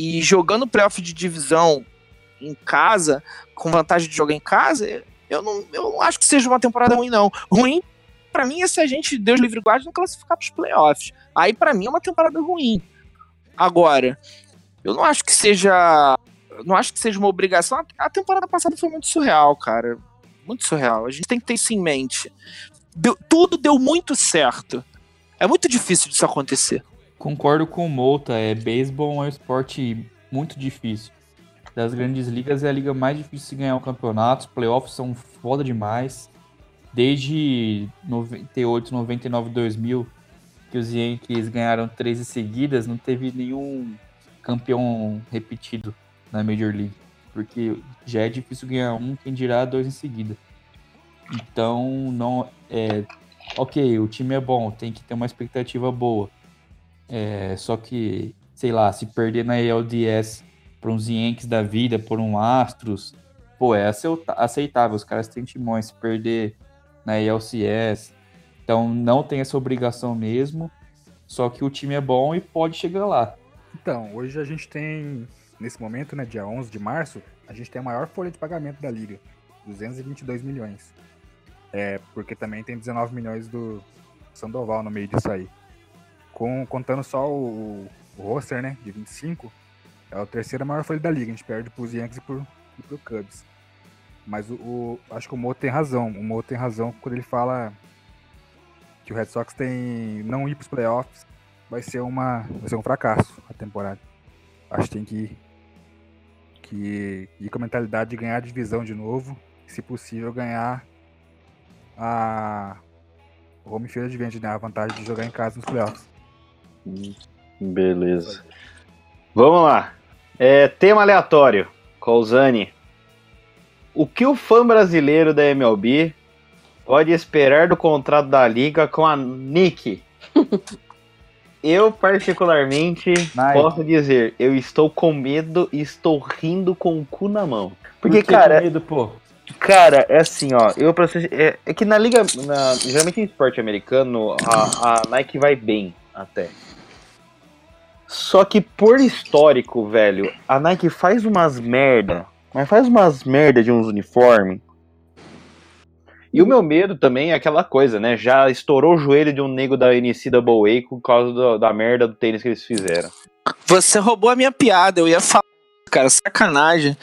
e jogando playoff de divisão em casa, com vantagem de jogar em casa, eu não, eu não acho que seja uma temporada ruim, não. Ruim, para mim, é se a gente, Deus livre guarde, não classificar para os playoffs. Aí, para mim, é uma temporada ruim. Agora, eu não acho que seja. Não acho que seja uma obrigação. A- A temporada passada foi muito surreal, cara. Muito surreal. A gente tem que ter isso em mente. Deu- tudo deu muito certo. É muito difícil disso acontecer. Concordo com o Mouta, é, beisebol é um esporte muito difícil. Das grandes ligas é a liga mais difícil de ganhar o campeonato, os playoffs são foda demais. Desde 98, 99, 2000, que os Yankees ganharam 13 seguidas, não teve nenhum campeão repetido na Major League. Porque já é difícil ganhar um, quem dirá dois em seguida. Então, não é. Ok, o time é bom, tem que ter uma expectativa boa. É, só que, sei lá, se perder na ELDS para uns Yankees da vida, por um Astros, pô, é aceitável. Os caras têm timões. Se perder na ELCS, então não tem essa obrigação mesmo. Só que o time é bom e pode chegar lá. Então, hoje a gente tem, nesse momento, né, dia 11 de março, a gente tem a maior folha de pagamento da liga, 222 milhões. É, porque também tem 19 milhões do Sandoval no meio disso aí. Com, contando só o, o roster, né, de 25, é a terceira maior folha da liga, a gente perde pros Yankees e pro, e pro Cubs. Mas o, o- acho que o Mo tem razão, o Mo tem razão quando ele fala que o Red Sox tem não ir pros playoffs vai ser uma vai ser um fracasso a temporada. Acho que tem que que ir com a mentalidade de ganhar a divisão de novo, e, se possível ganhar a o home field advantage, né, a vantagem de jogar em casa nos playoffs. Beleza. Vamos lá. É, tema aleatório. Colzani. O que o fã brasileiro da MLB pode esperar do contrato da liga com a Nick. *laughs* Eu, particularmente, posso dizer, eu estou com medo e estou rindo com o cu na mão. Porque, Por cara, medo, pô. Cara, é assim, ó. Eu pra ser- é, é que na liga, na- geralmente em esporte americano, a, a Nike vai bem até. Só que por histórico, velho, a Nike faz umas merda, mas faz umas merda de uns uniformes. E o meu medo também é aquela coisa, né? Já estourou o joelho de um nego da NCAA por causa do- da merda do tênis que eles fizeram. Você roubou a minha piada, eu ia falar, cara, sacanagem.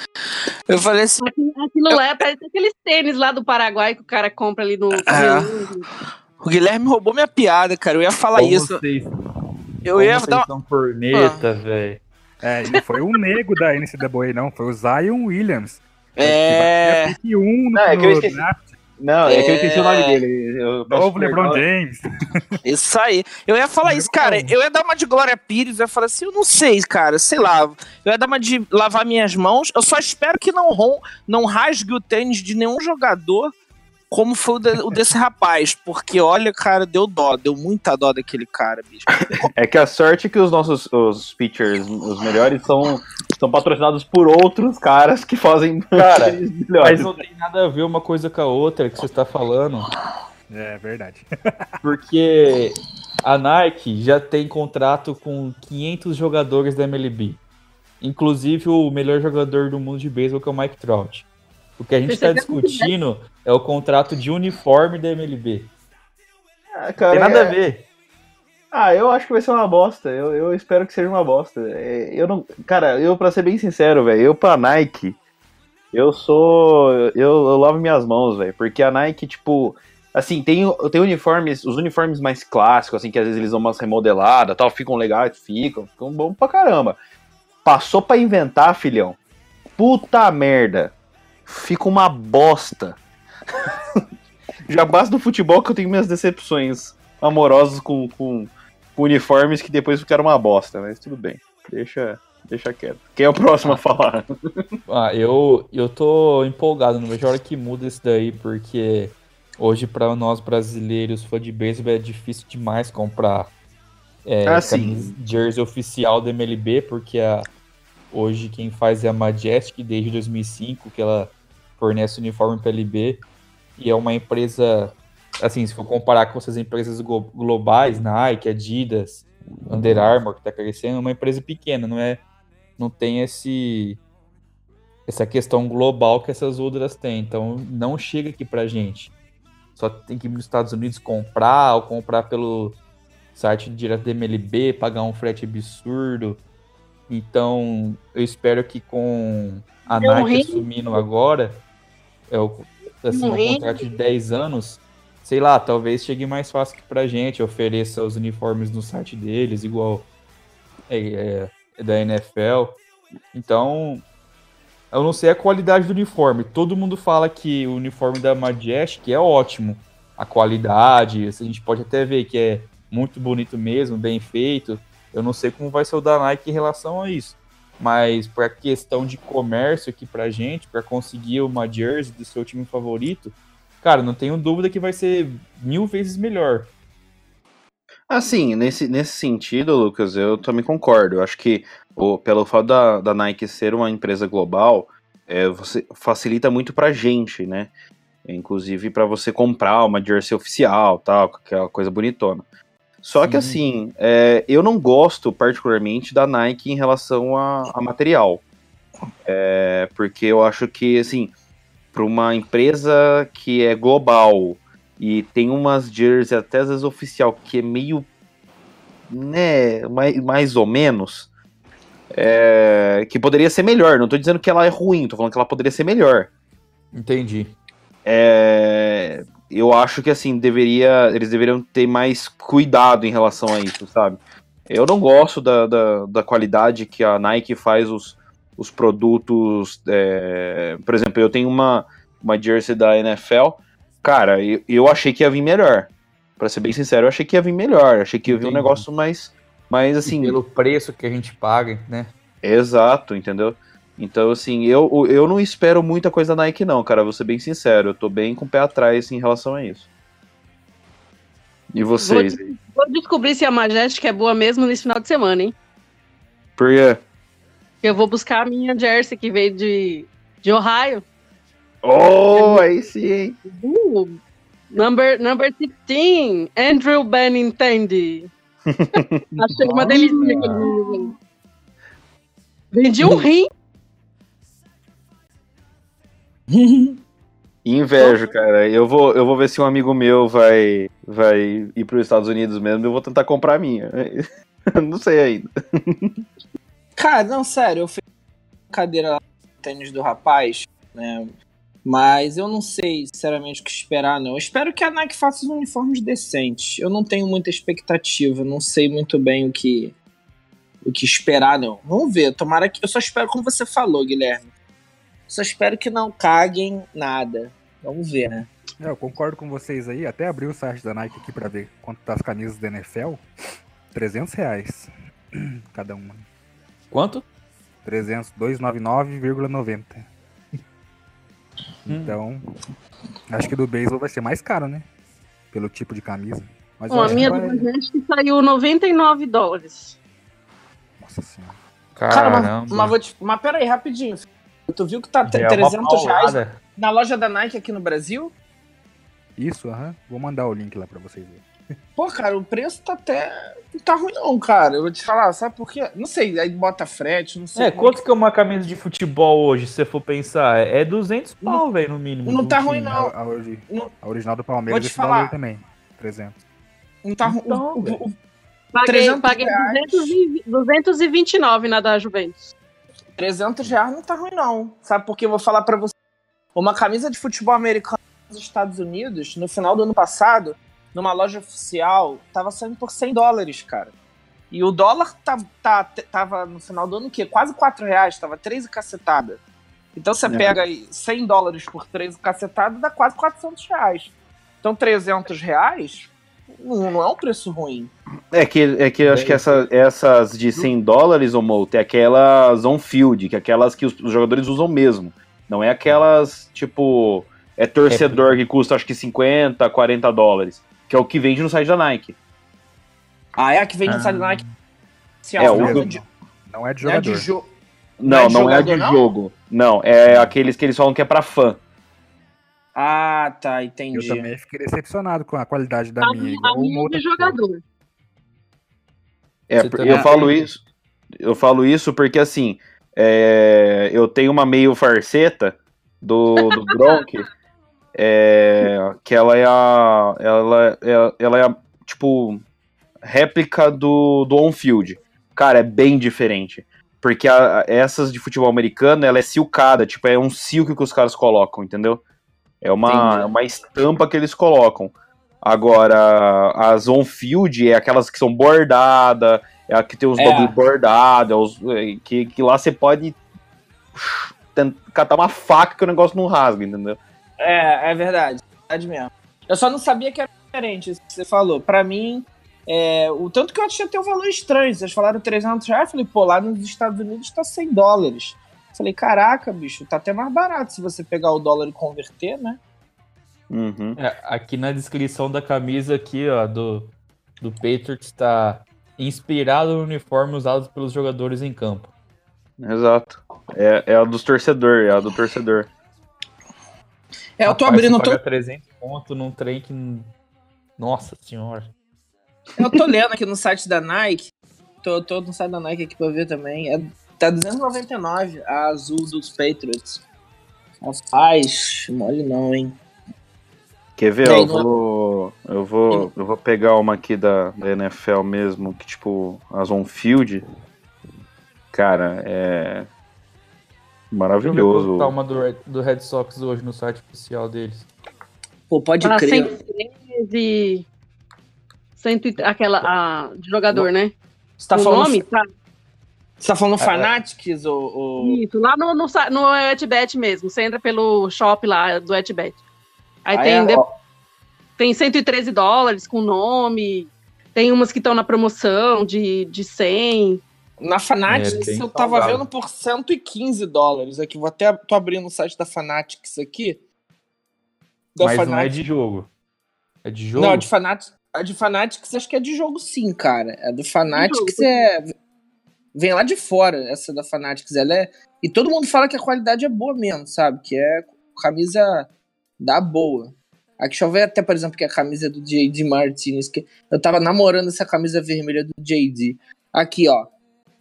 Eu falei assim, Aquilo lá parece aqueles tênis lá do Paraguai que o cara compra ali no. Ah. o Guilherme roubou minha piada, cara, eu ia falar Como isso. Vocês, Eu ia vocês dar uma... são corneta, velho. É, e não foi o nego da NCAA, não, foi o Zion Williams. É... Que 1 no, Não, é que eu esqueci. draft, Não, é, que eu esqueci o nome É. dele. Eu novo. LeBron James. Isso aí. Eu ia falar isso, cara. Eu ia dar uma de Glória Pires, eu ia falar assim, eu não sei, cara, sei lá. Eu ia dar uma de lavar minhas mãos. Eu só espero que não, rom, não rasgue o tênis de nenhum jogador como foi o, de- o desse rapaz. Porque, olha, cara, deu dó. Deu muita dó daquele cara, bicho. *laughs* É que a sorte é que os nossos os pitchers, os melhores, são, são patrocinados por outros caras que fazem Cara, *laughs* melhores. Mas não tem nada a ver uma coisa com a outra que você está falando. É verdade. *laughs* Porque a Nike já tem contrato com 500 jogadores da MLB. Inclusive o melhor jogador do mundo de beisebol, que é o Mike Trout. O que a gente está Percebeu? discutindo é o contrato de uniforme da MLB. Ah, Não cara, tem nada é- a ver. Ah, eu acho que vai ser uma bosta. Eu, eu espero que seja uma bosta. É, Eu não, cara, eu pra ser bem sincero, velho, eu pra Nike, eu sou, eu, eu lavo minhas mãos, velho, porque a Nike, tipo, assim, tem, tem uniformes, os uniformes mais clássicos, assim, que às vezes eles dão umas remodeladas, tal, ficam legais, ficam, ficam bom pra caramba. Passou pra inventar, filhão. Puta merda. Fica uma bosta. *laughs* Já basta do futebol que eu tenho minhas decepções amorosas com, com, com uniformes que depois ficaram uma bosta, mas tudo bem. Deixa, deixa quieto. Quem é o próximo a falar? *laughs* Ah, eu, eu tô empolgado, não vejo a hora que muda isso daí, porque hoje pra nós brasileiros, fã de beisebol, é difícil demais comprar é, Ah, jersey oficial da MLB, porque a, hoje quem faz é a Majestic desde 2005, que ela fornece uniforme para LB, e é uma empresa, assim, se for comparar com essas empresas glo- globais, Nike, Adidas, Under Armour, que tá crescendo, é uma empresa pequena, não é, não tem esse essa questão global que essas outras têm, então não chega aqui pra gente. Só tem que ir nos Estados Unidos comprar, ou comprar pelo site direto da MLB, pagar um frete absurdo. Então, eu espero que com a Deu Nike ruim. assumindo agora, é o, assim, um contrato de 10 anos, sei lá, talvez chegue mais fácil que pra gente, ofereça os uniformes no site deles, igual é, é, é da NFL. Então, eu não sei a qualidade do uniforme. Todo mundo fala que o uniforme da Majestic é ótimo. A qualidade, assim, a gente pode até ver que é muito bonito mesmo, bem feito. Eu não sei como vai ser o da Nike em relação a isso. Mas para questão de comércio aqui pra gente, para conseguir uma jersey do seu time favorito, cara, não tenho dúvida que vai ser mil vezes melhor. Assim, nesse, nesse sentido, Lucas, eu também concordo. Eu acho que o, pelo fato da, da Nike ser uma empresa global, é, você facilita muito pra gente, né? Inclusive pra você comprar uma jersey oficial, tal, aquela coisa bonitona. Só que Sim. assim, é, eu não gosto particularmente da Nike em relação a, a material. É, porque eu acho que, assim, para uma empresa que é global e tem umas jerseys até às vezes oficial que é meio, né, mais, mais ou menos, é, que poderia ser melhor. Não tô dizendo que ela é ruim, tô falando que ela poderia ser melhor. Entendi. É, eu acho que assim deveria, eles deveriam ter mais cuidado em relação a isso, sabe? Eu não gosto da, da, da qualidade que a Nike faz os, os produtos. é, por exemplo, eu tenho uma, uma jersey da NFL. Cara, eu, eu achei que ia vir melhor. Pra ser bem sincero, eu achei que ia vir melhor. Achei que ia vir um negócio mais, mais Assim, assim. pelo preço que a gente paga, né? Exato, entendeu? Então, assim, eu, eu não espero muita coisa da Nike, não, cara. Vou ser bem sincero. Eu tô bem com o pé atrás em relação a isso. E vocês? Vou, vou descobrir se a Majestic é boa mesmo nesse final de semana, hein? Por quê? Eu vou buscar a minha jersey que veio de, de Ohio. Oh, aí sim, hein? Uh, number, number 16, Andrew Benintendi. *laughs* Achei uma delícia aquele. Vendi um *laughs* rim. *laughs* Invejo, cara. Eu vou, eu vou ver se um amigo meu vai, vai ir para os Estados Unidos mesmo. Eu vou tentar comprar a minha. *laughs* não sei ainda. Cara, não, sério, eu fiz cadeira lá no tênis do rapaz, né? Mas eu não sei, sinceramente, o que esperar, não. Eu espero que a Nike faça os uniformes decentes. Eu não tenho muita expectativa, não sei muito bem o que o que esperar, não. Vamos ver, tomara que. Eu só espero, como você falou, Guilherme. Só espero que não caguem nada. Vamos ver, né? É, eu concordo com vocês aí. Até abri o site da Nike aqui pra ver quanto tá as camisas da NFL. 300 reais cada uma. Quanto? 300, 299,90. Então, acho que do beisebol vai ser mais caro, né? Pelo tipo de camisa. Mas Bom, a acho que minha vai- do Majestic saiu 99 dólares. Nossa senhora. Cara, mas, Caramba. mas, vou te... mas pera aí, rapidinho. Tu viu que tá é uma 300 reais na loja da Nike aqui no Brasil? Isso, aham. Vou mandar o link lá pra vocês verem. Pô, cara, o preço tá até. Não tá ruim, não, cara. Eu vou te falar, sabe por quê? Não sei, aí bota frete, não sei. É, quanto que é uma camisa de futebol hoje, se você for pensar? É 200 pau, velho, no mínimo. não tá ruim, não. A, a Não. a original do Vou Palmeiras te esse falar. valor também. 300. Não tá ruim. Então, O- o- Paguei, 300 paguei reais. 200 e- 229 na da Juventus. 300 reais não tá ruim, não. Sabe por quê? Eu vou falar pra você. Uma camisa de futebol americano nos Estados Unidos, no final do ano passado, numa loja oficial, tava saindo por 100 dólares, cara. E o dólar tá, tá, tava no final do ano o quê? Quase 4 reais, tava 3 e cacetada. Então você É. pega aí 100 dólares por 3 e cacetada, dá quase 400 reais. Então 300 reais não, não é um preço ruim. É que, é que eu acho que essa, essas de 100 dólares, ou Moult, é aquelas on-field, que é aquelas que os, os jogadores usam mesmo. Não é aquelas, tipo, é torcedor que custa acho que 50, 40 dólares. Que é o que vende no site da Nike. Ah, é a que vem no Ah. site da Nike. Se É, o não do- de- Não é de não é de jogador. jo- Não, é de não é de jogador, não? jogo. Não, é aqueles que eles falam que é pra fã. Ah, tá, Eu entendi. também fiquei decepcionado com a qualidade da A minha. a minha é de jogador. É, Você eu falo isso. Eu falo isso porque assim, é, eu tenho uma meio farceta do, do *laughs* Bronk, é, que ela é a. Ela, é- ela é a, tipo, réplica do, do on-field. Cara, é bem diferente. Porque a- essas de futebol americano, ela é silcada, tipo, é um silk que os caras colocam, entendeu? É uma, é uma estampa que eles colocam. Agora, as on-field é aquelas que são bordadas, é a que tem os É. bagulho bordado, é os- é, que, que lá você pode catar uma faca que o negócio não rasga, entendeu? É, é verdade. Verdade mesmo. Eu só não sabia que era diferente, isso que você falou. Pra mim, é, o tanto que eu achei até um valor estranho. Vocês falaram 300 reais, eu falei, pô, lá nos Estados Unidos tá 100 dólares. Falei, caraca, bicho, tá até mais barato se você pegar o dólar e converter, né? Uhum. É, aqui na descrição da camisa aqui, ó, do, do Patriots tá inspirado no uniforme usado pelos jogadores em campo. Exato. É, é a dos torcedor, é a do torcedor. É, eu tô Rapaz, abrindo, você eu tô, paga 300 ponto num trem que... Nossa senhora. eu tô lendo aqui no site da Nike. Tô, tô no site da Nike aqui pra ver também. É, tá 299 a azul dos Patriots. Rapaz, mole não, hein? Quer ver? E aí, Eu não vou, eu vou, eu vou pegar uma aqui da, da NFL mesmo, que tipo, as on-field. Cara, é Deixa eu maravilhoso. tá uma do Red, do Red Sox hoje no site oficial deles. Pô, pode Ah, crer. 113. Cento e- aquela a, de jogador, né? Você tá o falando, nome, tá? Você tá falando É. Fanatics ou. ou- Isso, lá no, no, no Etbet mesmo. Você entra pelo shop lá do Etbet. Aí Ah, tem, é? de- tem 113 dólares com nome. Tem umas que estão na promoção de, de 100. Na Fanatics É, eu tava salgado. vendo por 115 dólares aqui. Vou até tô abrindo o site da Fanatics aqui. Da Mas não é Fanatics. de jogo. É de jogo? Não, a de Fanatics, a de Fanatics acho que é de jogo sim, cara. A do Fanatics jogo. é vem lá de fora essa da Fanatics, ela é e todo mundo fala que a qualidade é boa mesmo, sabe? Que é camisa da boa. Deixa eu ver até, por exemplo, que a camisa é do JD Martinez, que eu tava namorando essa camisa vermelha do JD. Aqui, ó.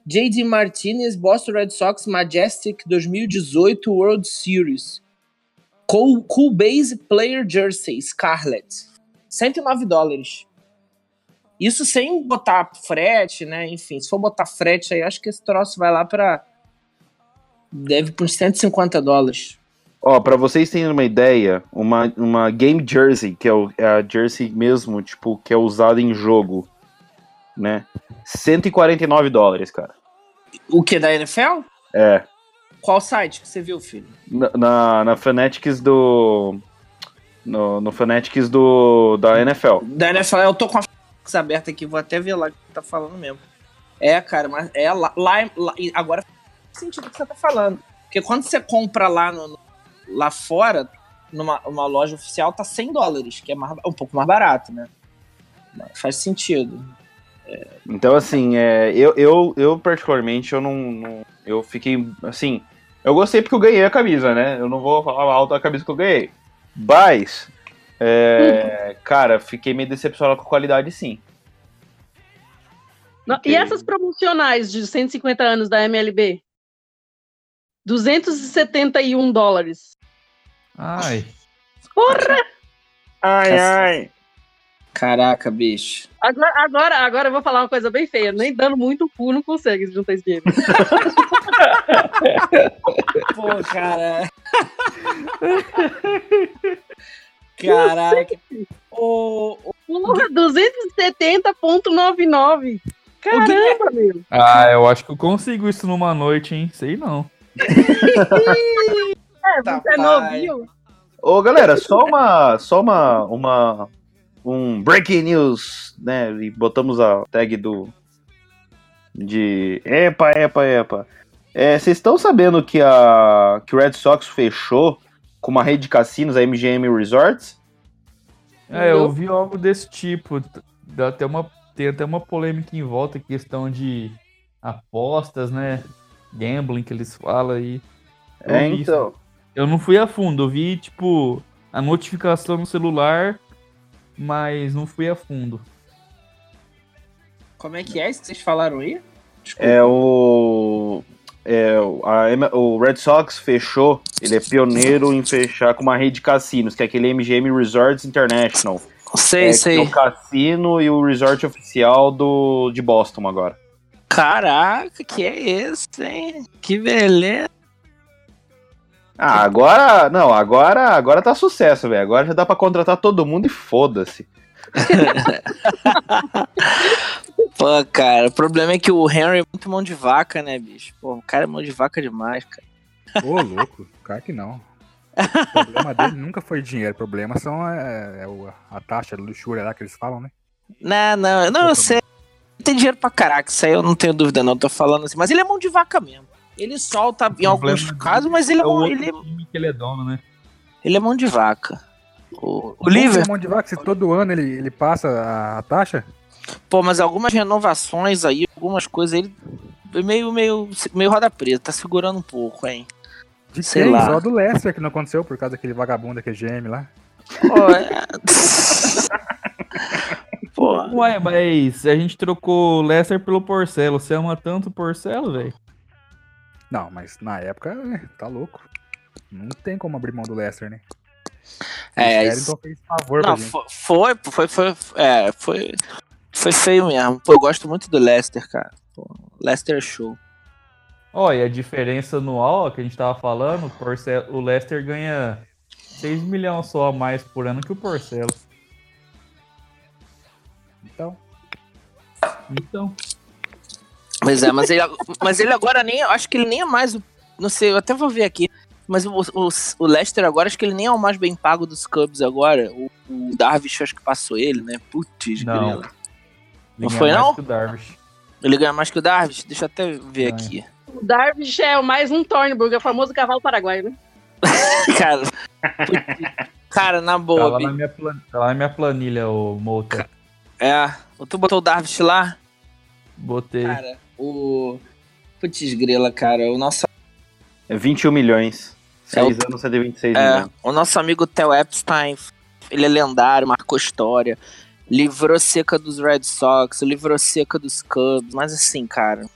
JD Martinez, Boston Red Sox Majestic 2018 World Series. Cool, cool Base Player Jersey Scarlet. 109 dólares. Isso sem botar frete, né? Enfim, se for botar frete aí, acho que esse troço vai lá pra. Deve por uns 150 dólares. Ó, pra vocês terem uma ideia, uma, uma Game Jersey, que é, o- é a jersey mesmo, tipo, que é usada em jogo, né? 149 dólares, cara. O que, da NFL? É. Qual site que você viu, filho? Na, na, na Fanatics do. No, no Fanatics do. da NFL. Da NFL, eu tô com a aberta aqui, vou até ver lá o que tá falando mesmo. É, cara, mas é lá, lá, lá- agora faz sentido o que você tá falando. Porque quando você compra lá, no, lá fora, numa uma loja oficial, tá 100 dólares, que é mais- um pouco mais barato, né? Faz sentido. Então, assim, é, eu, eu, eu particularmente, eu não, não- Eu fiquei. Assim. Eu gostei porque eu ganhei a camisa, né? Eu não vou falar alto da camisa que eu ganhei. Mas. É, cara, fiquei meio decepcionado com a qualidade, sim. Não, E essas promocionais de 150 anos da MLB? 271 dólares. Ai. Porra! Ai, ai. Caraca, bicho. Agora, agora, agora eu vou falar uma coisa bem feia. Nem dando muito cu não consegue juntar esse dinheiro. *laughs* Pô, cara. *laughs* Caraca. O, o- Porra, 270,99. Caramba, meu. Ah, eu acho que eu consigo isso numa noite, hein? Sei não. *laughs* É, Tá, você é novinho. Ô, galera, só uma. Só uma. uma um breaking news, né? E botamos a tag do. De. Epa, epa, epa. É, Vocês estão sabendo que a. que o Red Sox fechou com uma rede de cassinos, a MGM Resorts? É, eu vi algo desse tipo. Dá até uma, tem até uma polêmica em volta, questão de apostas, né? Gambling que eles falam aí. Eu É, vi isso. então. Eu não fui a fundo, eu vi, tipo, a notificação no celular, mas não fui a fundo. como é que é isso que vocês falaram aí? Desculpa. É o. É, o- a o Red Sox fechou, ele é pioneiro em fechar com uma rede de cassinos, que é aquele MGM Resorts International. sei, é, sei. É o cassino e o resort oficial do, de Boston agora. Caraca, que é esse, hein? Que beleza. Ah, agora. Não, agora, agora tá sucesso, velho. Agora já dá pra contratar todo mundo e foda-se. *laughs* Pô, cara, o problema é que o Henry é muito mão de vaca, né, bicho? Pô, o cara é mão de vaca demais, cara. Ô, louco, claro que não. O problema dele nunca foi dinheiro, o problema são é, é o- a taxa de luxúria lá que eles falam, né? Não, não, não, eu sei. Tem dinheiro pra caraca, isso aí eu não tenho dúvida, não. Tô falando assim. Mas ele é mão de vaca mesmo. Ele solta em O alguns casos, mas ele é, É o mão, ele, é- ele é dono, né? ele é mão de vaca. O, o Liverpool. é mão de vaca, se todo ano ele, ele passa a, a taxa, Pô, mas algumas renovações aí, algumas coisas ele meio, meio, meio roda presa, tá segurando um pouco, hein? de Sei quem? lá. Só do Lester que não aconteceu por causa daquele vagabundo daquele GM lá. Pô, é... *laughs* Pô, Ué, mas a gente trocou o Lester pelo Porcelo. Você ama tanto o Porcelo, velho? Não, mas na época, é, tá louco. Não tem como abrir mão do Lester, né? é, O isso- Sheridan fez favor Não, pra gente. fo- foi, foi, foi, é, foi, foi feio mesmo. Pô, eu gosto muito do Leicester, cara. Pô, Leicester é show. Ó, e a diferença anual que a gente tava falando, o, Porcelo, o Lester ganha 6 milhões só a mais por ano que o Porcelo. Então, Então, Pois é, mas ele, mas ele agora nem, eu acho que ele nem é mais, o- não sei, eu até vou ver aqui. Mas o, o, o Leicester agora, acho que ele nem é o mais bem pago dos Cubs agora. O, o Darvish acho que passou ele, né? Putz, Não. grila. Ele ganha foi, mais não? que o Darvish. Ele ganha mais que o Darvish? Deixa eu até ver Ganha. aqui. O Darvish é mais um Thornburg, é o famoso cavalo paraguaio, né? *laughs* Cara, *laughs* cara, na Tá boa, lá Bi- na minha, plan... tá lá na minha planilha, o Mouta. É, tu botou o Darvish lá? Botei. Cara, o. Putz, grila, cara. O nosso, É 21 milhões. É o- 6 anos, 126 é, milhões. o nosso amigo Theo Epstein, ele é lendário, marcou história. Livrou seca dos Red Sox, livrou seca dos Cubs. Mas assim, cara.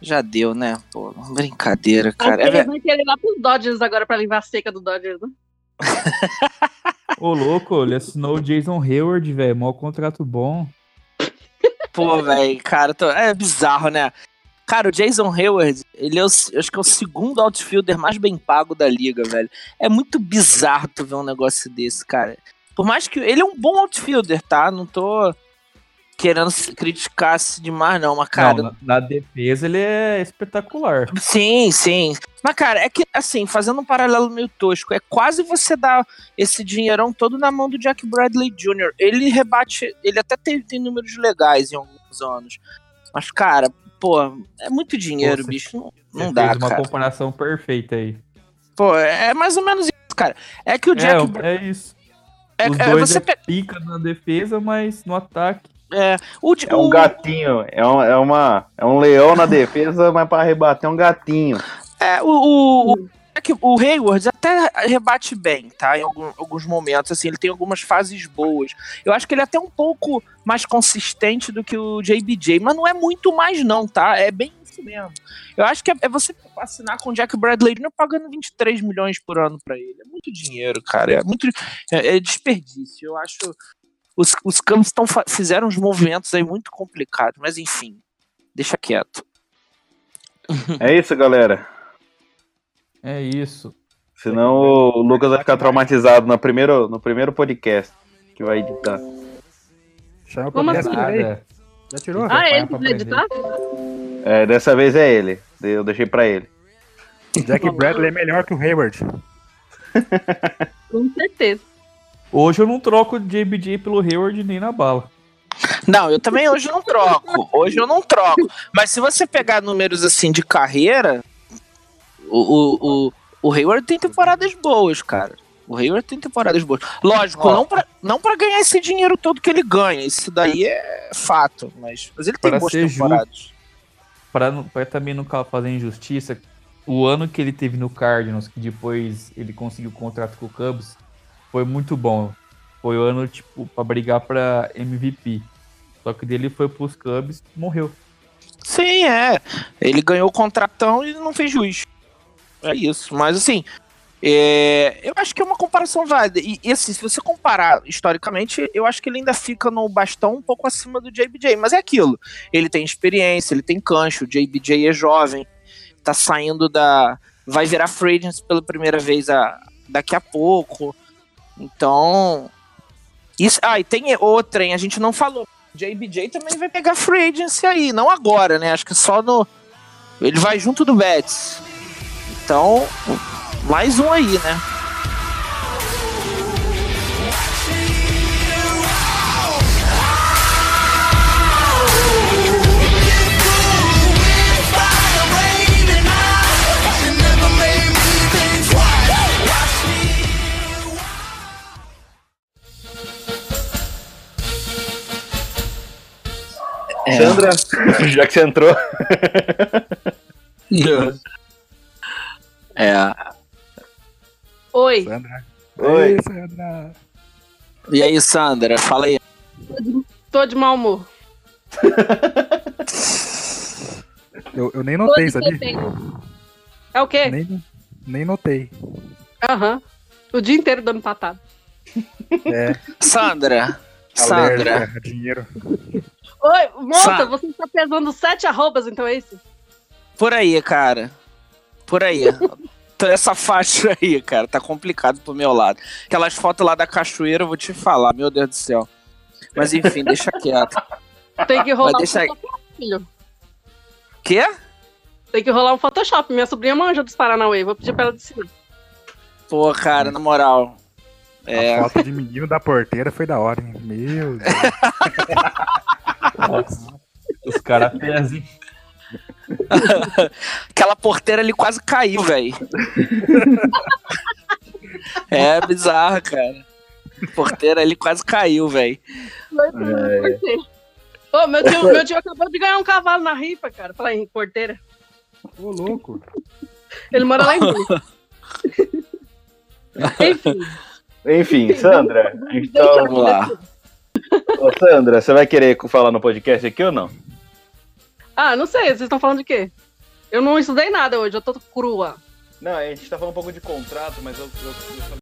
Já deu, né? Pô, brincadeira, cara. É, Ele ver- vai ir lá pros Dodgers agora pra livrar a seca do Dodgers, né? *laughs* Ô, louco, ele assinou o Jason Hayward, velho. Mó contrato bom. Pô, velho, cara, tô- é bizarro, né? Cara, o Jason Hayward, ele é o, eu acho que é o segundo outfielder mais bem pago da liga, velho. É muito bizarro tu ver um negócio desse, cara. Por mais que ele é um bom outfielder, tá? Não tô querendo se- criticar se demais, não, mas, cara. Não, na, na defesa ele é espetacular. Sim, sim. Mas, cara, é que, assim, fazendo um paralelo meio tosco, é quase você dar esse dinheirão todo na mão do Jack Bradley Jr. Ele rebate, ele até tem, tem números legais em alguns anos. Mas, cara, pô, é muito dinheiro, Pô, bicho. Não, não dá, fez uma cara. comparação perfeita aí. Pô, é mais ou menos isso, cara. É que o Jack. É, é isso. É, Os é dois você é pe- pica na defesa, mas no ataque. é, o, É um gatinho. É, um, é, uma, é um leão na defesa, mas pra rebater é um gatinho. É, o, o, o, é que o Hayward até rebate bem, tá? Em alguns momentos, assim, ele tem algumas fases boas. Eu acho que ele é até um pouco mais consistente do que o JBJ, mas não é muito mais, não, tá? É bem isso mesmo. Eu acho que é, é você assinar com o Jack Bradley Jr. pagando 23 milhões por ano pra ele. É muito dinheiro, cara. É muito é, é desperdício. Eu acho. Os, os Cubs tão, fizeram uns movimentos aí muito complicados, mas enfim, deixa quieto. É isso, galera. É isso. Senão o Lucas vai ficar traumatizado no primeiro, no primeiro podcast que vai editar. Chama Como assim? Nada. Já tirou? Ah, ele vai editar? É, dessa vez é ele. Eu deixei pra ele. Jack Bradley é melhor que o Hayward. Com certeza. Hoje eu não troco o JBJ pelo Hayward nem na bala. Não, eu também hoje não troco. *laughs* Hoje eu não troco. Mas se você pegar números assim de carreira, o, o, o, o Hayward tem temporadas boas, cara. O Hayward tem temporadas boas. Lógico, Ó. não, pra, não pra ganhar esse dinheiro todo que ele ganha. Isso daí é fato. Mas, mas ele tem Pra boas temporadas. Pra, não- pra também não fazer injustiça, o ano que ele teve no Cardinals, que depois ele conseguiu o contrato com o Cubs, foi muito bom. Foi o ano, tipo, pra brigar pra MVP. Só que dele foi pros Cubs morreu. Sim, é. Ele ganhou o contratão e não fez juiz. É isso. Mas assim, é, eu acho que é uma comparação válida. E, e, assim, se você comparar historicamente, eu acho que ele ainda fica no bastão um pouco acima do JBJ. Mas é aquilo. Ele tem experiência, ele tem cancho, o JBJ é jovem, tá saindo da. Vai virar free pela primeira vez a, daqui a pouco. Então. Isso, ah, e tem outra, hein? A gente não falou. JBJ também vai pegar free agency aí, não agora, né? Acho que só no. Ele vai junto do Betts. Então, mais um aí, né? É. Sandra, *laughs* já que você entrou. *laughs* É. Oi, Sandra. Oi. Ei, Sandra. E aí, Sandra, fala aí. tô de mau humor. Eu, eu nem notei, sabia? É o quê? Nem, nem notei. Aham. O dia inteiro dando patada. É, Sandra. Sandra. alérgica a dinheiro. Oi, moça, Sa- você está pesando sete arrobas, então é isso? Por aí, cara. Por aí. Então, Essa faixa aí, cara, tá complicado pro meu lado. Aquelas fotos lá da cachoeira, eu vou te falar, meu Deus do céu. Mas enfim, deixa quieto. Tem que rolar deixa um. Photoshop, filho. Quê? Tem que rolar um Photoshop. Minha sobrinha manja dos Paranauê. Vou pedir pra ela ensinar. Pô, cara, na moral. É, A foto de menino da porteira foi da hora, hein? Meu Deus. *laughs* Os caras pesam. *laughs* Aquela porteira ali quase caiu, velho. *laughs* é bizarro, cara. A porteira ali quase caiu, velho. Ô, meu, tio, meu tio acabou de ganhar um cavalo na rifa, cara. Falar em porteira. Ô, louco. Ele mora lá em. *laughs* Enfim. Enfim, Sandra, então. Vamos lá. Ô, Sandra, você vai querer falar no podcast aqui ou não? Ah, não sei, vocês estão falando de quê? Eu não estudei nada hoje, eu tô crua. Não, a gente tá falando um pouco de contrato, mas eu, eu- eu